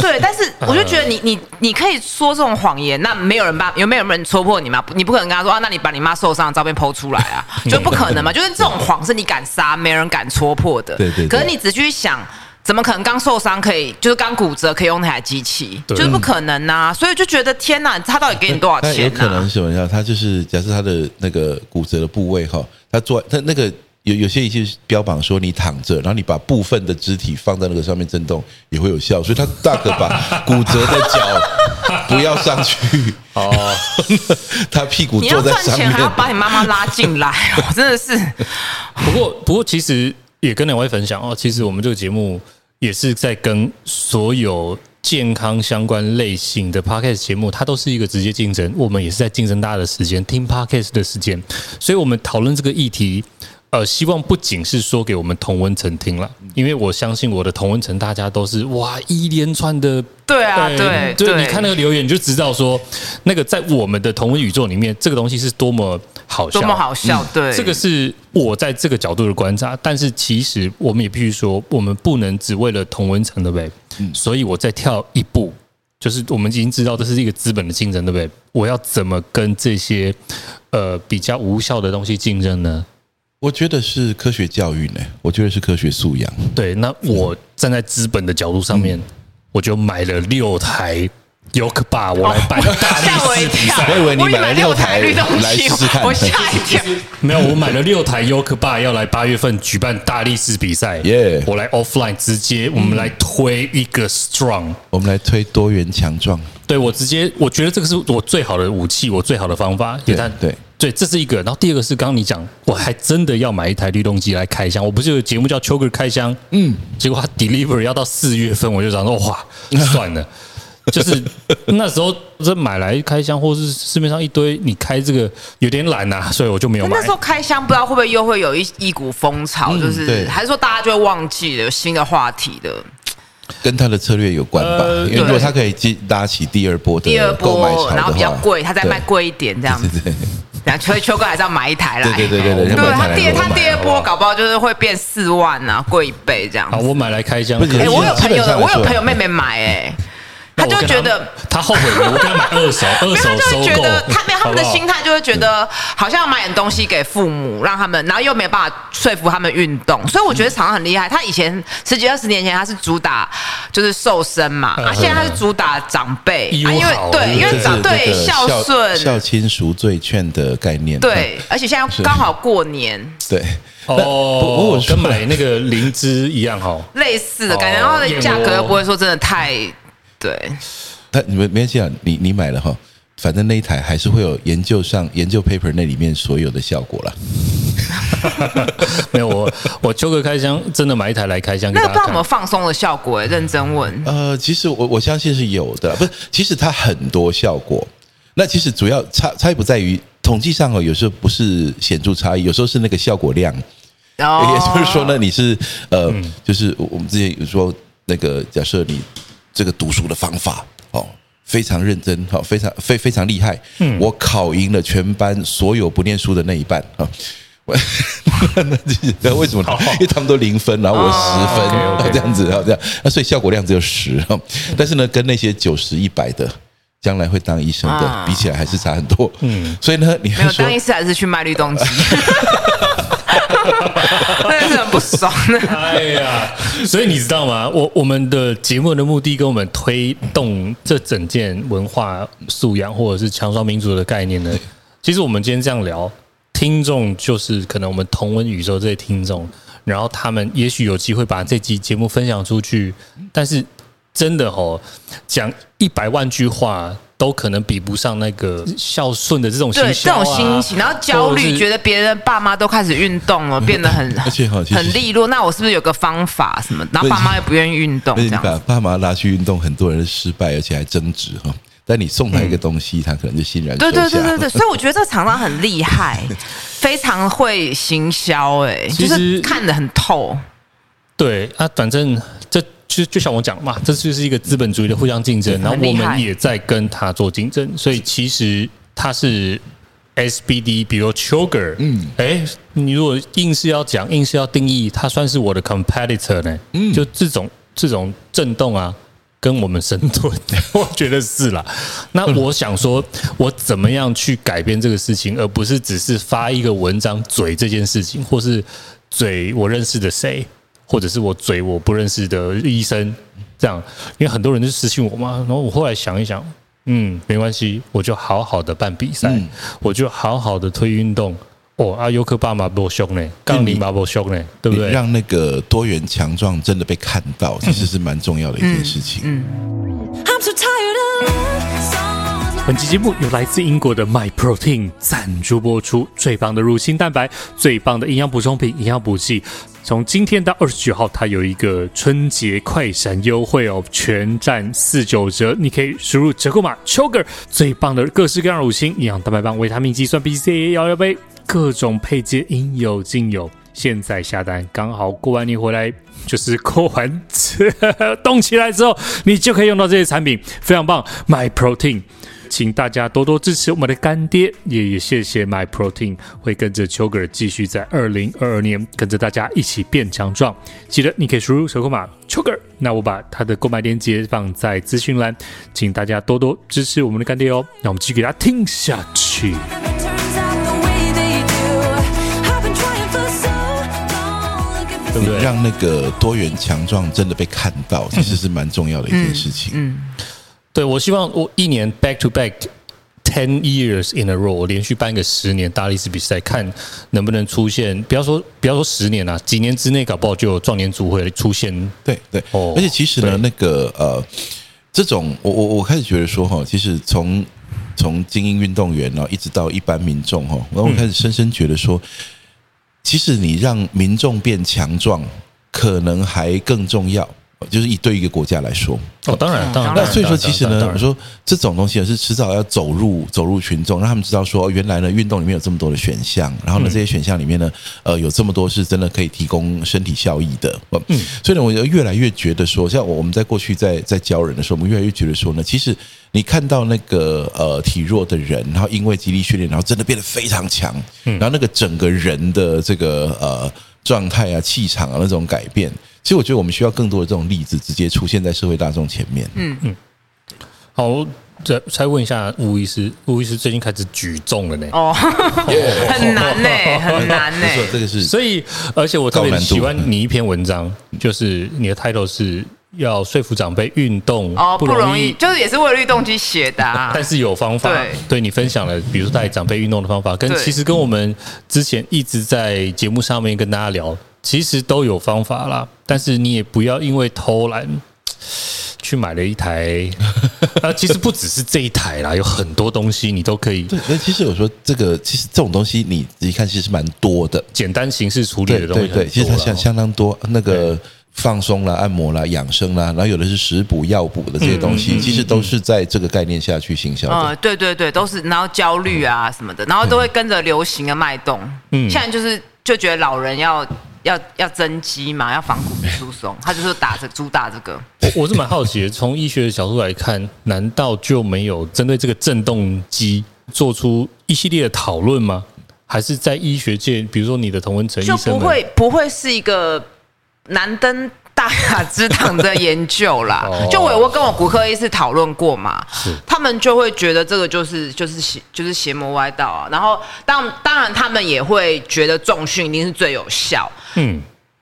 对，但是我就觉得你你你可以说这种谎言，那没有人把有没有人戳破你吗？你不可能跟他说啊，那你把你妈受伤的照片 PO 出来啊，就不可能嘛。就是这种谎是你敢撒，没人敢戳破的。对对。可是你仔细去想。怎么可能刚受伤可以，就是刚骨折可以用那台机器，就是不可能呐、啊！所以就觉得天哪，他到底给你多少钱、啊？有可能什么呀？他就是假设他的那个骨折的部位哈，他做他那个有有些仪器标榜说你躺着，然后你把部分的肢体放在那个上面震动也会有效，所以他大可把骨折的脚 不要上去哦，他屁股坐在上面，你要赚钱还要把你妈妈拉进来，我真的是。不过不过其实也跟两位分享哦，其实我们这个节目也是在跟所有。健康相关类型的 podcast 节目，它都是一个直接竞争。我们也是在竞争大家的时间，听 podcast 的时间。所以，我们讨论这个议题，呃，希望不仅是说给我们同温层听了，因为我相信我的同温层大家都是哇一连串的。对啊，对，对，你看那个留言，你就知道说，那个在我们的同温宇宙里面，这个东西是多么好笑，多么好笑。对，这个是我在这个角度的观察。但是，其实我们也必须说，我们不能只为了同文层，对不对？所以我再跳一步，就是我们已经知道这是一个资本的竞争，对不对？我要怎么跟这些呃比较无效的东西竞争呢？我觉得是科学教育呢，我觉得是科学素养。对，那我站在资本的角度上面，我就买了六台。有可把我来办大力士比赛，我以为你买了六台律动机来试试看，我吓一跳。没有，我买了六台 Yokuba 要来八月份举办大力士比赛。耶！我来 offline 直接，我们来推一个 strong，我们来推多元强壮。对，我直接，我觉得这个是我最好的武器，我最好的方法。对对对，这是一个。然后第二个是刚刚你讲，我还真的要买一台律动机来开箱。我不是有节目叫 Choker 开箱？嗯，结果他 deliver 要到四月份，我就想说哇，算了。就是那时候，这买来开箱，或是市面上一堆，你开这个有点懒呐，所以我就没有买。那时候开箱，不知道会不会又会有一一股风潮，就是还是说大家就会忘记了有新的话题的？跟他的策略有关吧，因为如果他可以接拉起第二波的购买潮，然后比较贵，他再卖贵一点这样子。然后所以秋哥还是要买一台来。对对对对，对他第他第二波搞不好就是会变四万啊，贵一倍这样。好，我买来开箱。哎，我有朋友，我有朋友妹妹买哎。他就觉得他后悔了，我跟他买二手，二手收购。觉得他没有他们的心态，就会觉得好像要买点东西给父母，让他们，然后又没有办法说服他们运动。所以我觉得厂商很厉害。他以前十几二十年前他是主打就是瘦身嘛，啊，现在他是主打长辈，因为对，因为长对孝顺、孝亲赎罪券的概念。对，而且现在刚好过年。对哦，跟买那个灵芝一样哈，类似的感觉，然后的价格又不会说真的太。对，但你们没关系啊，你你买了哈，反正那一台还是会有研究上研究 paper 那里面所有的效果了。没有我我秋哥开箱真的买一台来开箱，那个不知道有没有放松的效果？认真问。呃，其实我我相信是有的，不是，其实它很多效果。那其实主要差差异不在于统计上哦，有时候不是显著差异，有时候是那个效果量。哦，也就是说呢，你是呃，就是我们之前有说那个假设你。这个读书的方法哦，非常认真，好，非常非非常厉害。嗯，我考赢了全班所有不念书的那一半啊。那 为什么？因为他们都零分，然后我十分，这样子，这样。那所以效果量只有十，但是呢，跟那些九十一百的将来会当医生的比起来，还是差很多。嗯，所以呢，你没有当医生，还是去卖绿动机。真的是很不爽的。哎呀，所以你知道吗？我我们的节目的目的跟我们推动这整件文化素养或者是强双民族的概念呢？其实我们今天这样聊，听众就是可能我们同温宇宙这些听众，然后他们也许有机会把这集节目分享出去，但是真的哦，讲一百万句话。都可能比不上那个孝顺的这种心、啊、对这种心情，然后焦虑，觉得别人爸妈都开始运动了，变得很很利落。那我是不是有个方法什么？然后爸妈又不愿意运动，你把爸妈拉去运动，很多人失败，而且还争执哈。但你送他一个东西，他可能就欣然对对对对对。所以我觉得这个厂商很厉害，非常会行销，哎，就是看得很透。对啊，反正这。就就像我讲嘛，这就是一个资本主义的互相竞争，然后我们也在跟他做竞争，所以其实他是 SBD，比如 Sugar，嗯，哎，你如果硬是要讲，硬是要定义，他算是我的 competitor 呢？嗯，就这种这种震动啊，跟我们神盾，我觉得是啦。那我想说，我怎么样去改变这个事情，而不是只是发一个文章嘴这件事情，或是嘴我认识的谁。或者是我嘴我不认识的医生，这样，因为很多人就私信我嘛，然后我后来想一想，嗯，没关系，我就好好的办比赛，嗯、我就好好的推运动，哦，阿尤克巴马不凶呢，杠铃马不凶呢，对不对？让那个多元强壮真的被看到，其实是蛮重要的一件事情。嗯。嗯本期节目由来自英国的 My Protein 赞助播出，最棒的乳清蛋白，最棒的营养补充品、营养补剂。从今天到二十九号，它有一个春节快闪优惠哦，全站四九折，你可以输入折扣码 Sugar，最棒的各式各样乳清、营养蛋白棒、维他命、肌酸、B C A 摇摇杯。各种配件应有尽有，现在下单刚好过完年回来，就是过完冻起来之后，你就可以用到这些产品，非常棒。My Protein，请大家多多支持我们的干爹，也也谢谢 My Protein 会跟着邱哥继续在二零二二年跟着大家一起变强壮。记得你可以输入折扣码邱哥，那我把他的购买链接放在资讯栏，请大家多多支持我们的干爹哦。那我们继续给大家听下去。对不对？让那个多元强壮真的被看到，其实是蛮重要的一件事情。嗯，嗯对，我希望我一年 back to back ten years in a row，我连续办个十年大力士比赛，看能不能出现。不要说不要说十年啊，几年之内搞不好就有壮年组会出现。对对哦，而且其实呢，那个呃，这种我我我开始觉得说哈，其实从从精英运动员呢，一直到一般民众哈，然后我开始深深觉得说。其实你让民众变强壮，可能还更重要。就是以对一个国家来说，哦，当然，当然。那所以说，其实呢，我说这种东西是迟早要走入走入群众，让他们知道说，原来呢，运动里面有这么多的选项，然后呢，这些选项里面呢，呃，有这么多是真的可以提供身体效益的。嗯，所以呢，我就越来越觉得说，像我们在过去在在教人的时候，我们越来越觉得说呢，其实你看到那个呃体弱的人，然后因为肌力训练，然后真的变得非常强，然后那个整个人的这个呃状态啊、气场啊那种改变。其实我觉得我们需要更多的这种例子直接出现在社会大众前面。嗯嗯，好，再再问一下吴医师，吴医师最近开始举重了呢？哦，很难呢，很难呢。这个是，所以而且我特别喜欢你一篇文章，就是你的 title 是要说服长辈运动哦不容易，就是也是为了运动去写的，但是有方法。对，对你分享了，比如说带长辈运动的方法，跟其实跟我们之前一直在节目上面跟大家聊。其实都有方法啦，但是你也不要因为偷懒 去买了一台。啊，其实不只是这一台啦，有很多东西你都可以。对，那其实我说这个，其实这种东西你仔细看，其实是蛮多的。简单形式处理的东西，对对，其实它相相当多。那个放松啦、按摩啦、养生啦，然后有的是食补、药补的这些东西，其实都是在这个概念下去行销的。嗯，对对对，都是。然后焦虑啊什么的，然后都会跟着流行的脉动。嗯，现在就是就觉得老人要。要要增肌嘛，要防骨质疏松，他就是打着主打这个。我我是蛮好奇的，从医学的角度来看，难道就没有针对这个振动机做出一系列的讨论吗？还是在医学界，比如说你的同文成医生，就不会不会是一个难登大雅之堂的研究啦，就我我跟我骨科医师讨论过嘛，他们就会觉得这个就是就是邪就是邪魔歪道啊，然后当当然他们也会觉得重训一定是最有效，嗯。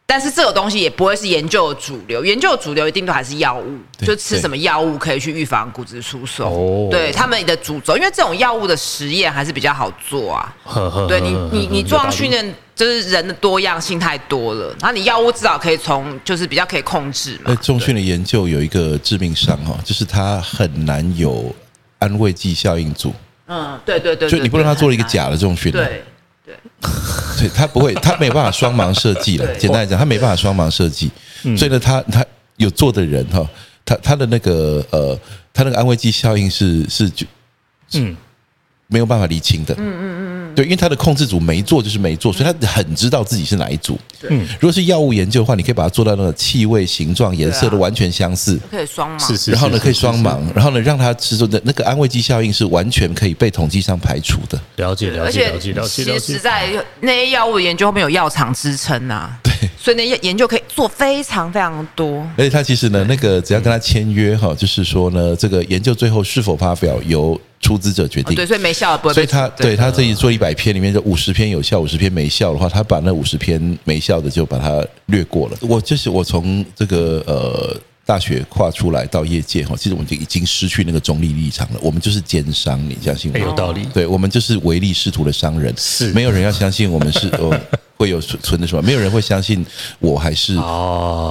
但是这个东西也不会是研究的主流，研究的主流一定都还是药物，就吃什么药物可以去预防骨质疏松。对他们的主轴，因为这种药物的实验还是比较好做啊。对你，你你重量训练就是人的多样性太多了，然后你药物至少可以从就是比较可以控制嘛。那重训的研究有一个致命伤哈，就是它很难有安慰剂效应组。嗯，对对对，就你不能让他做了一个假的重训。对。对，对他不会，他没办法双盲设计了。简单来讲，他没办法双盲设计，所以呢，他他有做的人哈，他他的那个呃，他那个安慰剂效应是是就嗯。没有办法厘清的，嗯嗯嗯嗯，对，因为他的控制组没做就是没做，所以他很知道自己是哪一组。嗯，如果是药物研究的话，你可以把它做到那个气味、形状、颜色都完全相似，可以双盲，是是，然后呢可以双盲，然后呢让他吃出的那个安慰剂效应是完全可以被统计上排除的。了解了解了解了解。其实，在那些药物研究后面有药厂支撑呐，对，所以那些研究可以做非常非常多。而且他其实呢，那个只要跟他签约哈，就是说呢，这个研究最后是否发表由。出资者决定，对，所以没效的不会。所以他对他这一做一百篇里面，就五十篇有效，五十篇没效的话，他把那五十篇没效的就把它略过了。我就是我从这个呃大学跨出来到业界哈，其实我们就已经失去那个中立立场了。我们就是奸商，你相信吗？有道理。对，我们就是唯利是图的商人，是没有人要相信我们是 哦。会有存存的什么？没有人会相信我还是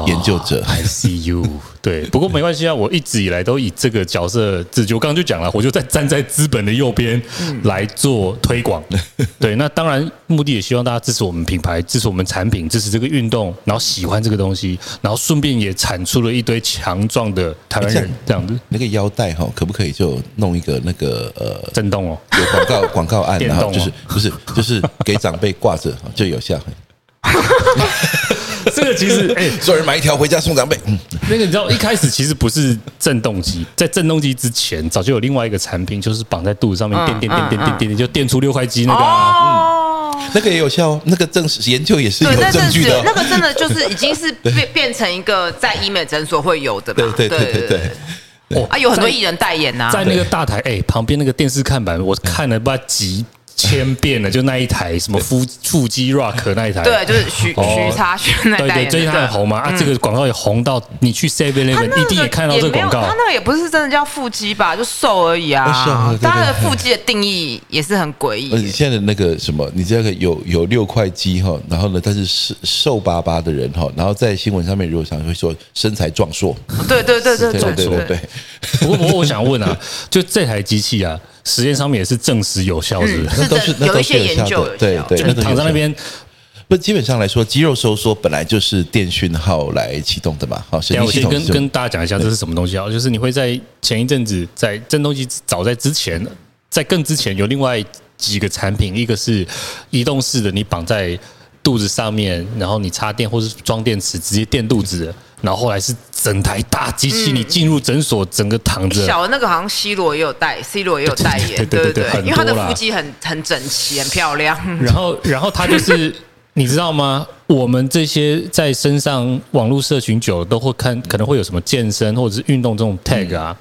研究者。Oh, I see you。对，不过没关系啊，我一直以来都以这个角色自居。我刚刚就讲了，我就在站在资本的右边来做推广。对，那当然目的也希望大家支持我们品牌，支持我们产品，支持这个运动，然后喜欢这个东西，然后顺便也产出了一堆强壮的台湾人这样子。那个腰带哈，可不可以就弄一个那个呃震动哦？有广告广告案，然后就是不是就是给长辈挂着就有效。这个其实，哎，所有人买一条回家送长辈。嗯，那个你知道，一开始其实不是震动机，在震动机之前，早就有另外一个产品，就是绑在肚子上面，电电电电电电，就电出六块肌那个。嗯，那个也有效，那个证实研究也是有证据的。那个真的就是已经是变变成一个在医美诊所会有的嘛？对对对对对。哦啊，有很多艺人代言呐，在那个大台哎旁边那个电视看板，我看了不知道几。千遍了，就那一台什么腹腹肌 rock 那一台，对，就是徐徐差轩那台，对对，最近很红嘛啊，这个广告也红到你去 Seven Eleven 一定也看到这个广告。他那个也不是真的叫腹肌吧，就瘦而已啊。是啊他的腹肌的定义也是很诡异。你现在的那个什么，你这个有有六块肌哈，然后呢，他是瘦瘦巴巴的人哈，然后在新闻上面如果常会说身材壮硕，对对对对对对对。不过不过我想问啊，就这台机器啊。实验上面也是证实有效，是不是？那都是那都是有效的。对对，躺在那边，不，基本上来说，肌肉收缩本来就是电讯号来启动的嘛。好，神经系统。跟跟大家讲一下，这是什么东西啊？就是你会在前一阵子在震动机，早在之前，在更之前有另外几个产品，一个是移动式的，你绑在肚子上面，然后你插电或是装电池，直接电肚子。然后后来是整台大机器，你进入诊所，整个躺着。小的那个好像 C 罗也有代，C 罗也有代言，对对对，因为他的腹肌很很整齐，很漂亮。然后，然后他就是，你知道吗？我们这些在身上网络社群久了，都会看，可能会有什么健身或者是运动这种 tag 啊。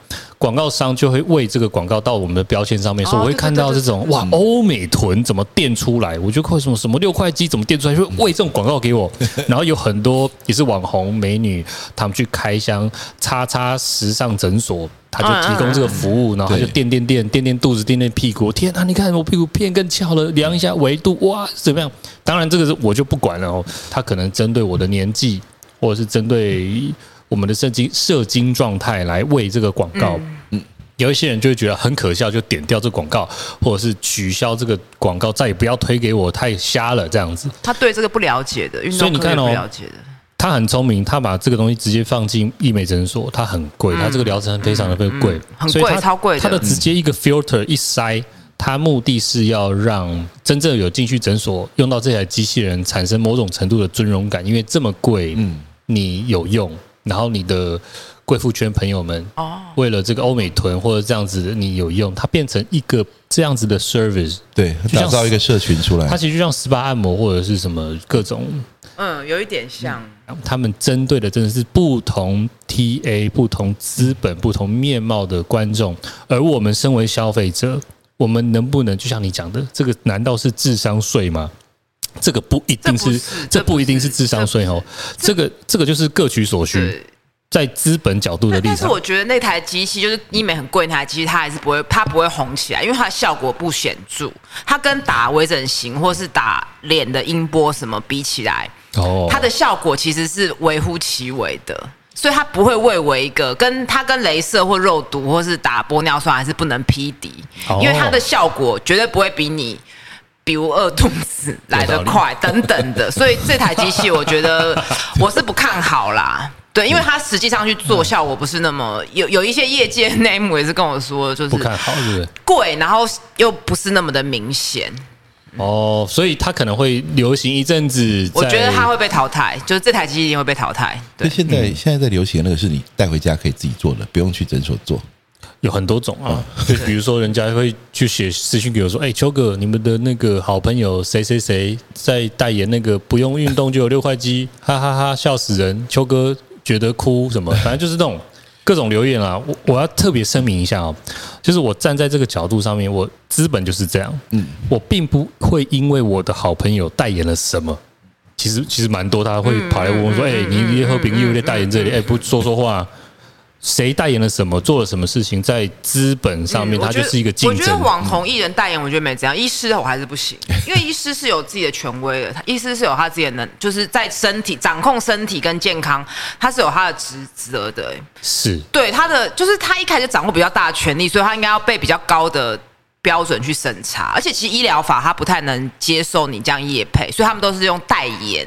广告商就会为这个广告到我们的标签上面，说我会看到这种哇，欧美臀怎么垫出来？我就为什么什么六块肌怎么垫出来？就为这种广告给我。然后有很多也是网红美女，他们去开箱叉叉时尚诊所，他就提供这个服务，然后他就垫垫垫垫垫肚子，垫垫屁股。天啊，你看我屁股变更翘了，量一下维度，哇，怎么样？当然这个是我就不管了哦，他可能针对我的年纪，或者是针对。我们的射精射精状态来为这个广告，嗯，有一些人就会觉得很可笑，就点掉这广告，或者是取消这个广告，再也不要推给我，太瞎了这样子。他对这个不了解的，所以你看哦，他很聪明，他把这个东西直接放进医美诊所，他很贵，他这个疗程非常的贵，很贵，超贵。他的直接一个 filter 一塞，他目的是要让真正有进去诊所用到这台机器人产生某种程度的尊荣感，因为这么贵，嗯，你有用。然后你的贵妇圈朋友们哦，为了这个欧美臀或者这样子，你有用，它变成一个这样子的 service，对，打造一个社群出来。它其实就像 SPA 按摩或者是什么各种，嗯，有一点像。他们针对的真的是不同 TA、不同资本、不同面貌的观众，而我们身为消费者，我们能不能就像你讲的，这个难道是智商税吗？这个不一定是，这不一定是智商税哦。这个这个就是各取所需，在资本角度的立场。但是我觉得那台机器就是医美很贵，那台机器它还是不会，它不会红起来，因为它的效果不显著。它跟打微整形或是打脸的音波什么比起来，哦，它的效果其实是微乎其微的，所以它不会为我一个跟它跟镭射或肉毒或是打玻尿酸还是不能匹敌，因为它的效果绝对不会比你。比如饿肚子来得快等等的，所以这台机器我觉得 我是不看好啦。对，因为它实际上去做效果不是那么有，有一些业界内幕也是跟我说，就是不看好，是不是？贵，然后又不是那么的明显。哦，所以它可能会流行一阵子。我觉得它会被淘汰，就是这台机器一定会被淘汰。对，现在现在在流行的那个是你带回家可以自己做的，不用去诊所做。有很多种啊，就比如说人家会去写私信给我说：“哎，邱哥，你们的那个好朋友谁谁谁在代言那个不用运动就有六块肌，哈哈哈，笑死人！”邱哥觉得哭什么？反正就是这种各种留言啊。我我要特别声明一下啊，就是我站在这个角度上面，我资本就是这样。嗯，我并不会因为我的好朋友代言了什么，其实其实蛮多他会跑来问我说：“哎，你你和平又在代言这里？哎，不说说话。”谁代言了什么，做了什么事情，在资本上面，它就是一个竞争。我觉得网红艺人代言，我觉得没怎样。医师我还是不行，因为医师是有自己的权威的，他医师是有他自己的能，就是在身体掌控身体跟健康，他是有他的职责的。是对他的，就是他一开始掌握比较大的权力，所以他应该要被比较高的标准去审查。而且其实医疗法他不太能接受你这样业配，所以他们都是用代言。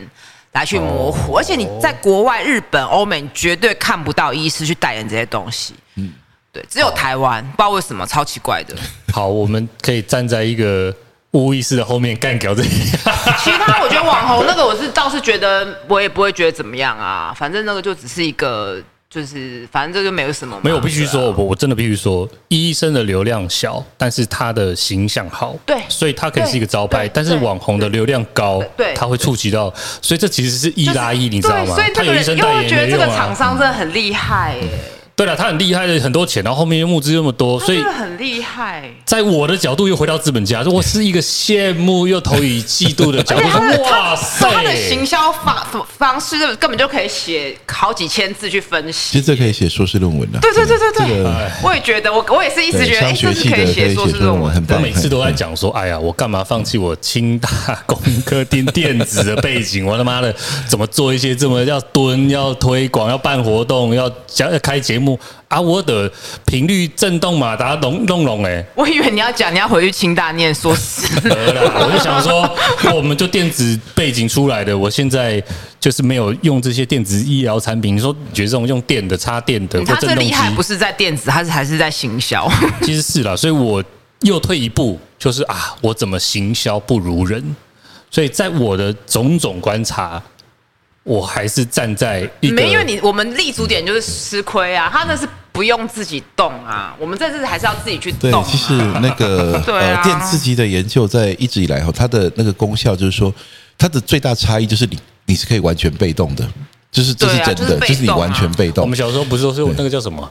来去模糊，而且你在国外、日本、欧美，你绝对看不到医师去代言这些东西。嗯，对，只有台湾，不知道为什么，超奇怪的。好，我们可以站在一个无意识的后面干掉这些。其他我觉得网红那个，我是倒是觉得，我也不会觉得怎么样啊，反正那个就只是一个。就是反正这就没有什么。没有，必须说，我我真的必须说，医生的流量小，但是他的形象好，对，所以他可以是一个招牌。但是网红的流量高，对，他会触及到，所以这其实是一拉一，你知道吗？所以这个人因为我觉得这个厂商真的很厉害耶。对了，他很厉害的，很多钱，然后后面又募资那么多，所以很厉害。在我的角度又回到资本家，我是一个羡慕又投以嫉妒的角度。哇塞，他的行销方方式根本就可以写好几千字去分析。其实这可以写硕士论文的。对对对对对，我也觉得，我我也是一直觉得，这是可以写硕士论文，很棒。我每次都在讲说，哎呀，我干嘛放弃我清大工科电电子的背景？我他妈的怎么做一些这么要蹲、要推广、要办活动、要讲、要开节目？啊，我的频率震动马达弄弄弄哎！我以为你要讲你要回去清大念硕士。得了，我就想说，我们就电子背景出来的，我现在就是没有用这些电子医疗产品。你说你觉得这种用电的插电的，他这厉害不是在电子，它是还是在行销。其实是啦，所以我又退一步，就是啊，我怎么行销不如人？所以在我的种种观察。我还是站在一没，因为你我们立足点就是吃亏啊，他那是不用自己动啊，我们这次还是要自己去动。对，其实那个 对啊，电刺激的研究在一直以来哈，它的那个功效就是说，它的最大差异就是你你是可以完全被动的，就是这是真的，就是你完全被动。我们小时候不是说是那个叫什么，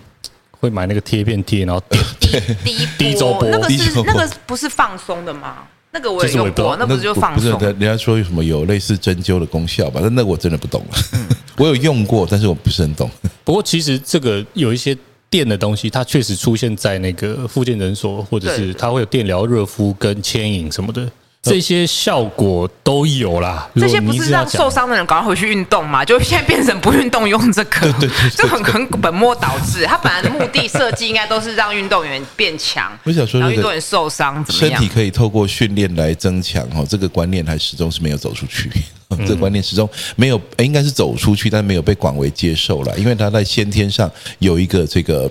会买那个贴片贴，然后低低低周波，那个是那个不是放松的吗？那个我也用过，那不是就放松？不是，人家说有什么有类似针灸的功效吧？但那个我真的不懂了。我有用过，但是我不是很懂。不过其实这个有一些电的东西，它确实出现在那个复健诊所，或者是它会有电疗、热敷跟牵引什么的。这些效果都有啦。这些不是让受伤的人赶快回去运动嘛？就现在变成不运动用这个，对 对，这 很很本末倒置。他本来的目的设计应该都是让运动员变强。我想说，运动员受伤，身体可以透过训练来增强哦，这个观念还始终是没有走出去。这个观念始终没有，应该是走出去，但没有被广为接受了，因为他在先天上有一个这个。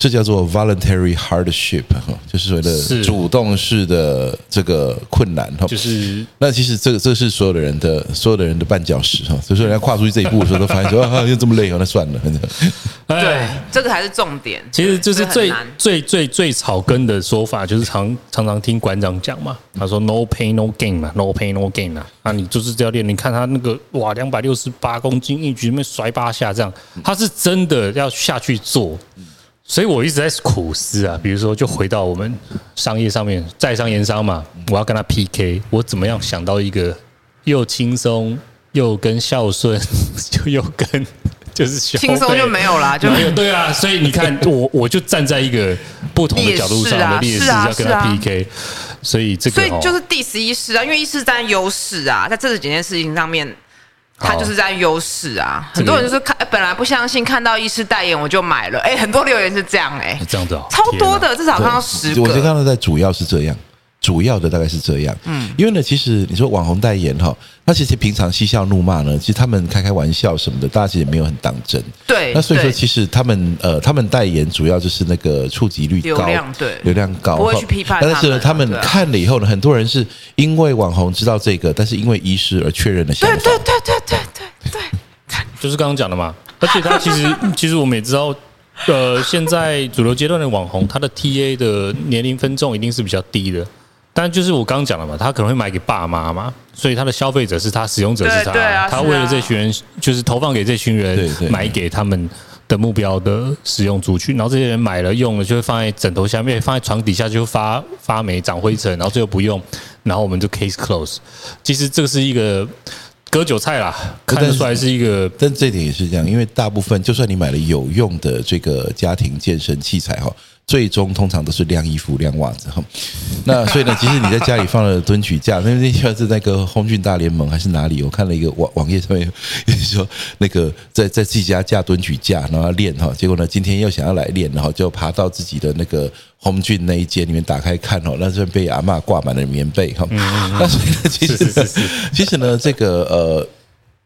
这叫做 voluntary hardship 哈，就是所谓的主动式的这个困难哈。就是那其实这个这是所有的人的所有的人的绊脚石哈。所以说人家跨出去这一步的时候，都发现说 啊，又这么累哦，那算了。对，这个才是重点。其实就是最最最最草根的说法，就是常常常听馆长讲嘛。他说 no pain no gain 嘛，no pain no gain 啊。那你就是教练，你看他那个哇，两百六十八公斤一举，那甩八下这样，他是真的要下去做。所以我一直在苦思啊，比如说，就回到我们商业上面，在商言商嘛，我要跟他 PK，我怎么样想到一个又轻松又跟孝顺，就又跟 就是轻松就没有啦，就没有对啊。所以你看，我我就站在一个不同的角度上的劣势要跟他 PK，所以这个，所以就是第十一势啊，因为一势占优势啊，在这几件事情上面。他就是在优势啊，很多人就是看本来不相信，看到医师代言我就买了，哎，很多留言是这样，哎，这样子，超多的，至少看到十个。我就看到在主要是这样。主要的大概是这样，嗯，因为呢，其实你说网红代言哈，那其实平常嬉笑怒骂呢，其实他们开开玩笑什么的，大家其实也没有很当真，对。那所以说，其实他们呃，他们代言主要就是那个触及率高，流量对，流量高，不会去批判。但是呢，他们看了以后呢，很多人是因为网红知道这个，但是因为医师而确认了想法。对对对对对对对，就是刚刚讲的嘛。而且他其实 其实我们也知道，呃，现在主流阶段的网红，他的 TA 的年龄分众一定是比较低的。但就是我刚刚讲了嘛，他可能会买给爸妈嘛，所以他的消费者是他，使用者是他，他为了这群人，就是投放给这群人，买给他们的目标的使用族群，然后这些人买了用了，就会放在枕头下面，放在床底下就发发霉、长灰尘，然后最后不用，然后我们就 case close。其实这个是一个割韭菜啦，看得出来是一个但，但这点也是这样，因为大部分就算你买了有用的这个家庭健身器材哈，最终通常都是晾衣服、晾袜子哈。那所以呢，其实你在家里放了蹲举架，那那天是那个红军大联盟还是哪里？我看了一个网网页上面，也就是说那个在在自己家架蹲举架，然后要练哈，结果呢，今天又想要来练，然后就爬到自己的那个。红军那一间里面打开看哦，那是被阿嬷挂满了棉被哈。那所以呢，其实其实呢，这个呃，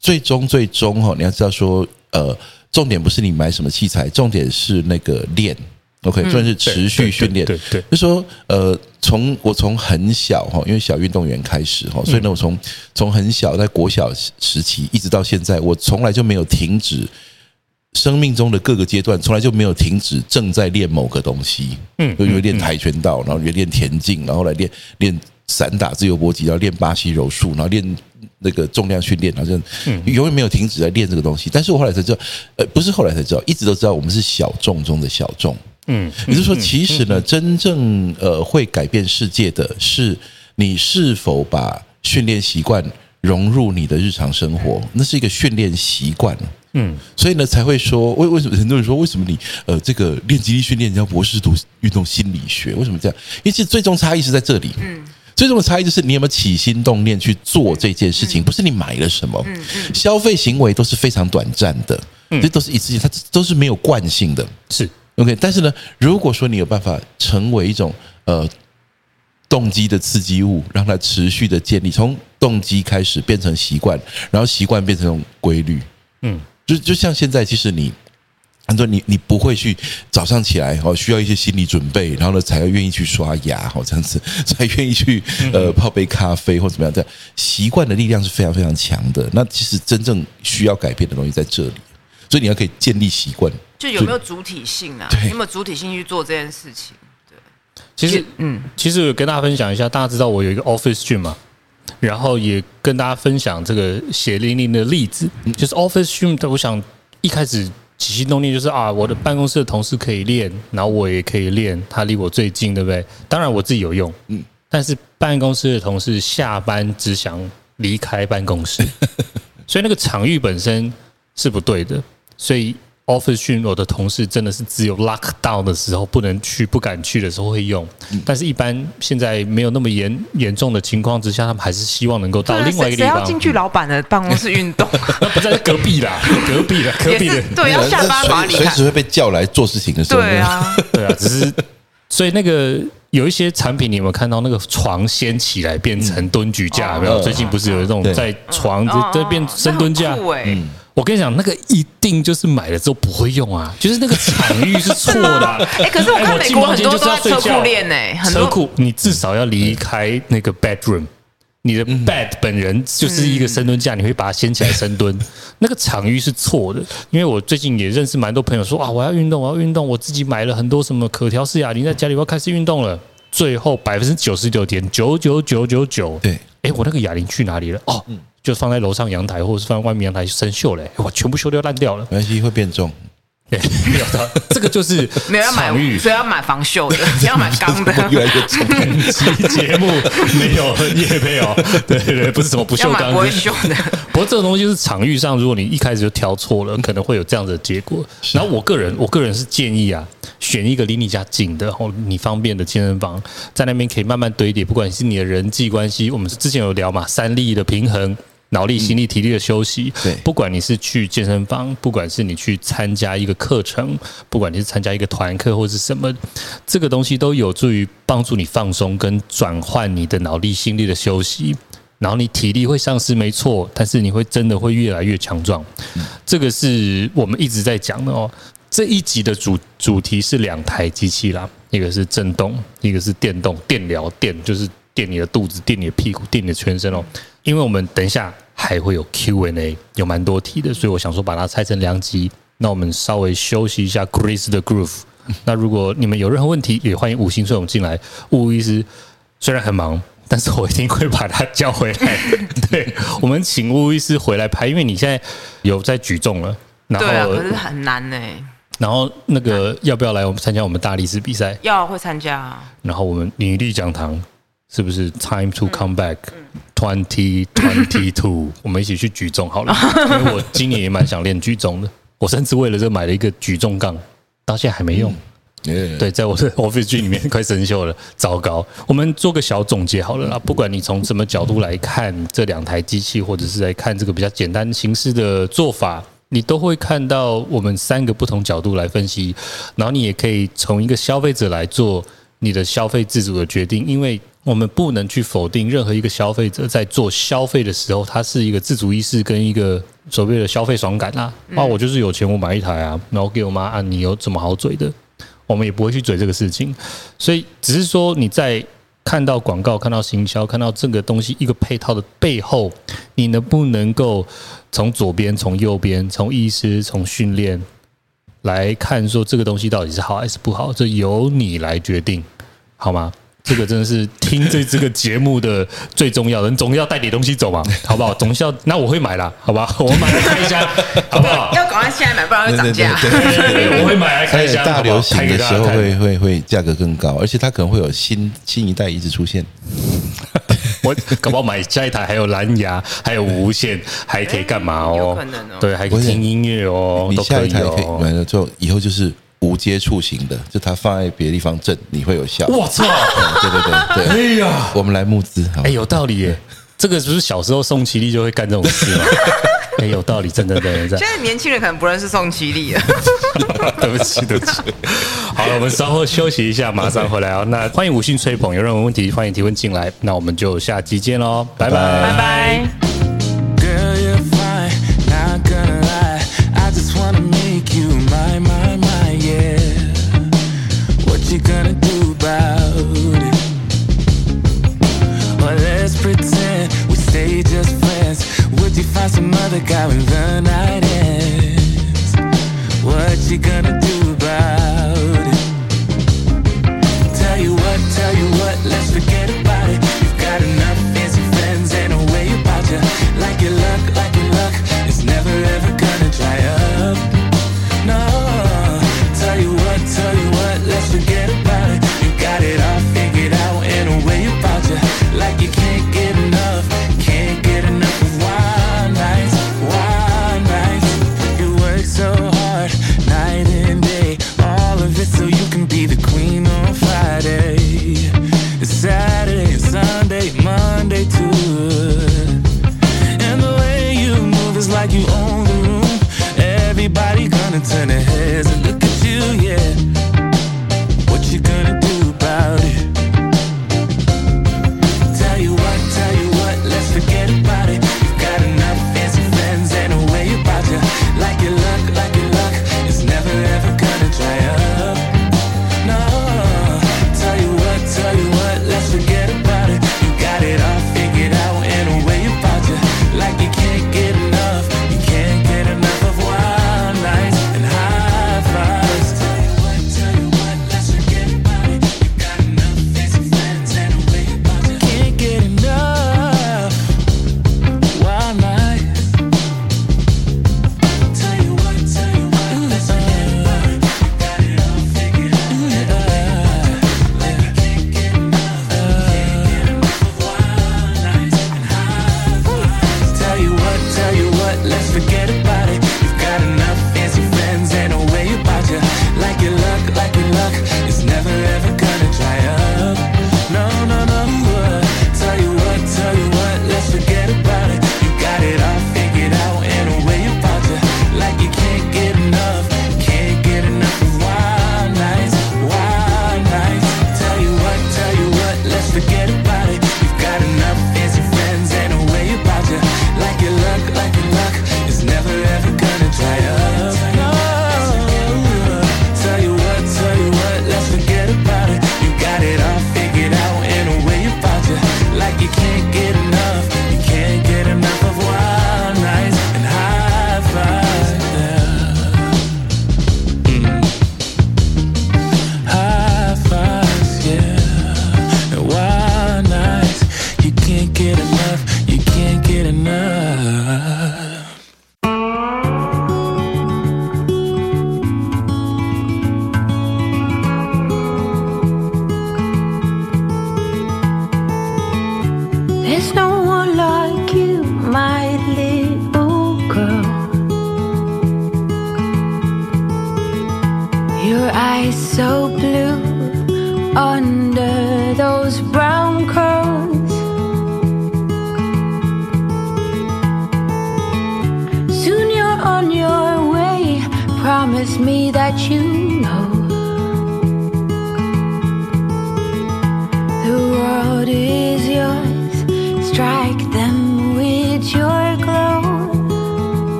最终最终哈，你要知道说呃，重点不是你买什么器材，重点是那个练，OK，算是持续训练。对对，就说呃，从我从很小哈，因为小运动员开始哈，所以呢，我从从很小在国小时期一直到现在，我从来就没有停止。生命中的各个阶段，从来就没有停止，正在练某个东西。嗯，就因为练跆拳道，然后又练田径，然后来练练散打、自由搏击，然后练巴西柔术，然后练那个重量训练，好像永远没有停止在练这个东西。但是我后来才知道，呃，不是后来才知道，一直都知道我们是小众中的小众。嗯，也就是说，其实呢，真正呃会改变世界的是你是否把训练习惯融入你的日常生活，那是一个训练习惯。嗯，所以呢，才会说为为什么很多人说为什么你呃这个练肌力训练，你要博士读运动心理学？为什么这样？因为其实最终差异是在这里。嗯，最终的差异就是你有没有起心动念去做这件事情，不是你买了什么。消费行为都是非常短暂的，这都是一次性，它都是没有惯性的。是 OK，但是呢，如果说你有办法成为一种呃动机的刺激物，让它持续的建立，从动机开始变成习惯，然后习惯变成一种规律。嗯。就就像现在，其实你，很多你你不会去早上起来哦，需要一些心理准备，然后呢才要愿意去刷牙，哦这样子，才愿意去呃泡杯咖啡或怎么样。这样习惯的力量是非常非常强的。那其实真正需要改变的东西在这里，所以你要可以建立习惯，就有没有主体性啊？有没有主体性去做这件事情？对，其实嗯，其实我跟大家分享一下，大家知道我有一个 Office Gym 嘛？然后也跟大家分享这个血淋淋的例子，就是 Office Gym。我想一开始起心动念就是啊，我的办公室的同事可以练，然后我也可以练，他离我最近，对不对？当然我自己有用，嗯。但是办公室的同事下班只想离开办公室，所以那个场域本身是不对的，所以。Office Gym 我的同事真的是只有 lock down 的时候不能去、不敢去的时候会用，但是一般现在没有那么严严重的情况之下，他们还是希望能够到另外一个地方。谁要进去老板的办公室运动？那不在隔壁啦，隔壁啦，隔壁的。对，要下班嘛，随时会被叫来做事情的时候。对啊，对啊，只是所以那个有一些产品，你有没有看到那个床掀起来变成蹲举架？有没有？最近不是有一种在床这变深蹲架？嗯。我跟你讲，那个一定就是买了之后不会用啊，就是那个场域是错的、啊。哎、欸，可是我看美国很多都在车库练呢，车库你至少要离开那个 bedroom，你的 bed 本人就是一个深蹲架，你会把它掀起来深蹲，那个场域是错的。因为我最近也认识蛮多朋友说啊，我要运动，我要运动，我自己买了很多什么可调式哑铃，在家里我要开始运动了，最后百分之九十九点九九九九九，对，哎，我那个哑铃去哪里了？哦。就放在楼上阳台，或者是放在外面阳台生锈嘞，哇，全部修掉烂掉了。没关系，会变重。对，没有的，这个就是 没有要买，所以要买防锈的，要买钢的。越来越重。节目没有也没有，对对对，不是什么不锈钢，不会锈的。不过这个东西是场域上，如果你一开始就挑错了，可能会有这样的结果。然后我个人，我个人是建议啊，选一个离你家近的，然后你方便的健身房，在那边可以慢慢堆叠。不管是你的人际关系，我们之前有聊嘛，三力的平衡。脑力、心力、体力的休息，对，不管你是去健身房，不管是你去参加一个课程，不管你是参加一个团课或是什么，这个东西都有助于帮助你放松跟转换你的脑力、心力的休息。然后你体力会丧失，没错，但是你会真的会越来越强壮。这个是我们一直在讲的哦。这一集的主主题是两台机器啦，一个是震动，一个是电动，电疗电就是电你的肚子、电你的屁股、电你的全身哦。因为我们等一下。还会有 Q&A，有蛮多题的，所以我想说把它拆成两集。那我们稍微休息一下，Chris 的 Groove。那如果你们有任何问题，也欢迎五星吹捧进来。巫医师虽然很忙，但是我一定会把他叫回来。对，我们请巫医师回来拍，因为你现在有在举重了。然后对啊，可是很难呢。然后那个要不要来我们参加我们大力士比赛？要会参加。然后我们女力讲堂。是不是？Time to come back twenty twenty two，我们一起去举重好了，因为我今年也蛮想练举重的，我甚至为了这买了一个举重杠，到现在还没用。对，在我的 Office Gym 里面快生锈了，糟糕。我们做个小总结好了啦，不管你从什么角度来看这两台机器，或者是来看这个比较简单形式的做法，你都会看到我们三个不同角度来分析，然后你也可以从一个消费者来做你的消费自主的决定，因为我们不能去否定任何一个消费者在做消费的时候，他是一个自主意识跟一个所谓的消费爽感啊。啊，我就是有钱，我买一台啊，然后给我妈按，你有怎么好嘴的？我们也不会去嘴这个事情，所以只是说你在看到广告、看到行销、看到这个东西一个配套的背后，你能不能够从左边、从右边、从医师、从训练来看，说这个东西到底是好还是不好？这由你来决定，好吗？这个真的是听这这个节目的最重要的，你总要带点东西走嘛，好不好？总是要，那我会买啦，好吧？我买来开一箱，好不好？要赶快现在买，不然会涨价。对对对，我会买来开一箱。大流行的时候会会会价格更高，而且它可能会有新新一代一直出现。我搞不好买下一台还有蓝牙，还有无线，还可以干嘛哦？有可能哦。对，还可以听音乐哦。你下一台可以买了之后，以后就是。无接触型的，就它放在别的地方震，你会有效。我操！对对对对，哎呀，我们来募资，哎，有道理耶。这个不是小时候宋其力就会干这种事吗？哎，有道理，真的真的。现在年轻人可能不认识宋其力了。对不起，对不起。好了，我们稍后休息一下，马上回来哦。那欢迎五星吹捧，有任何问题欢迎提问进来。那我们就下期见喽，拜拜拜拜。the guy we learn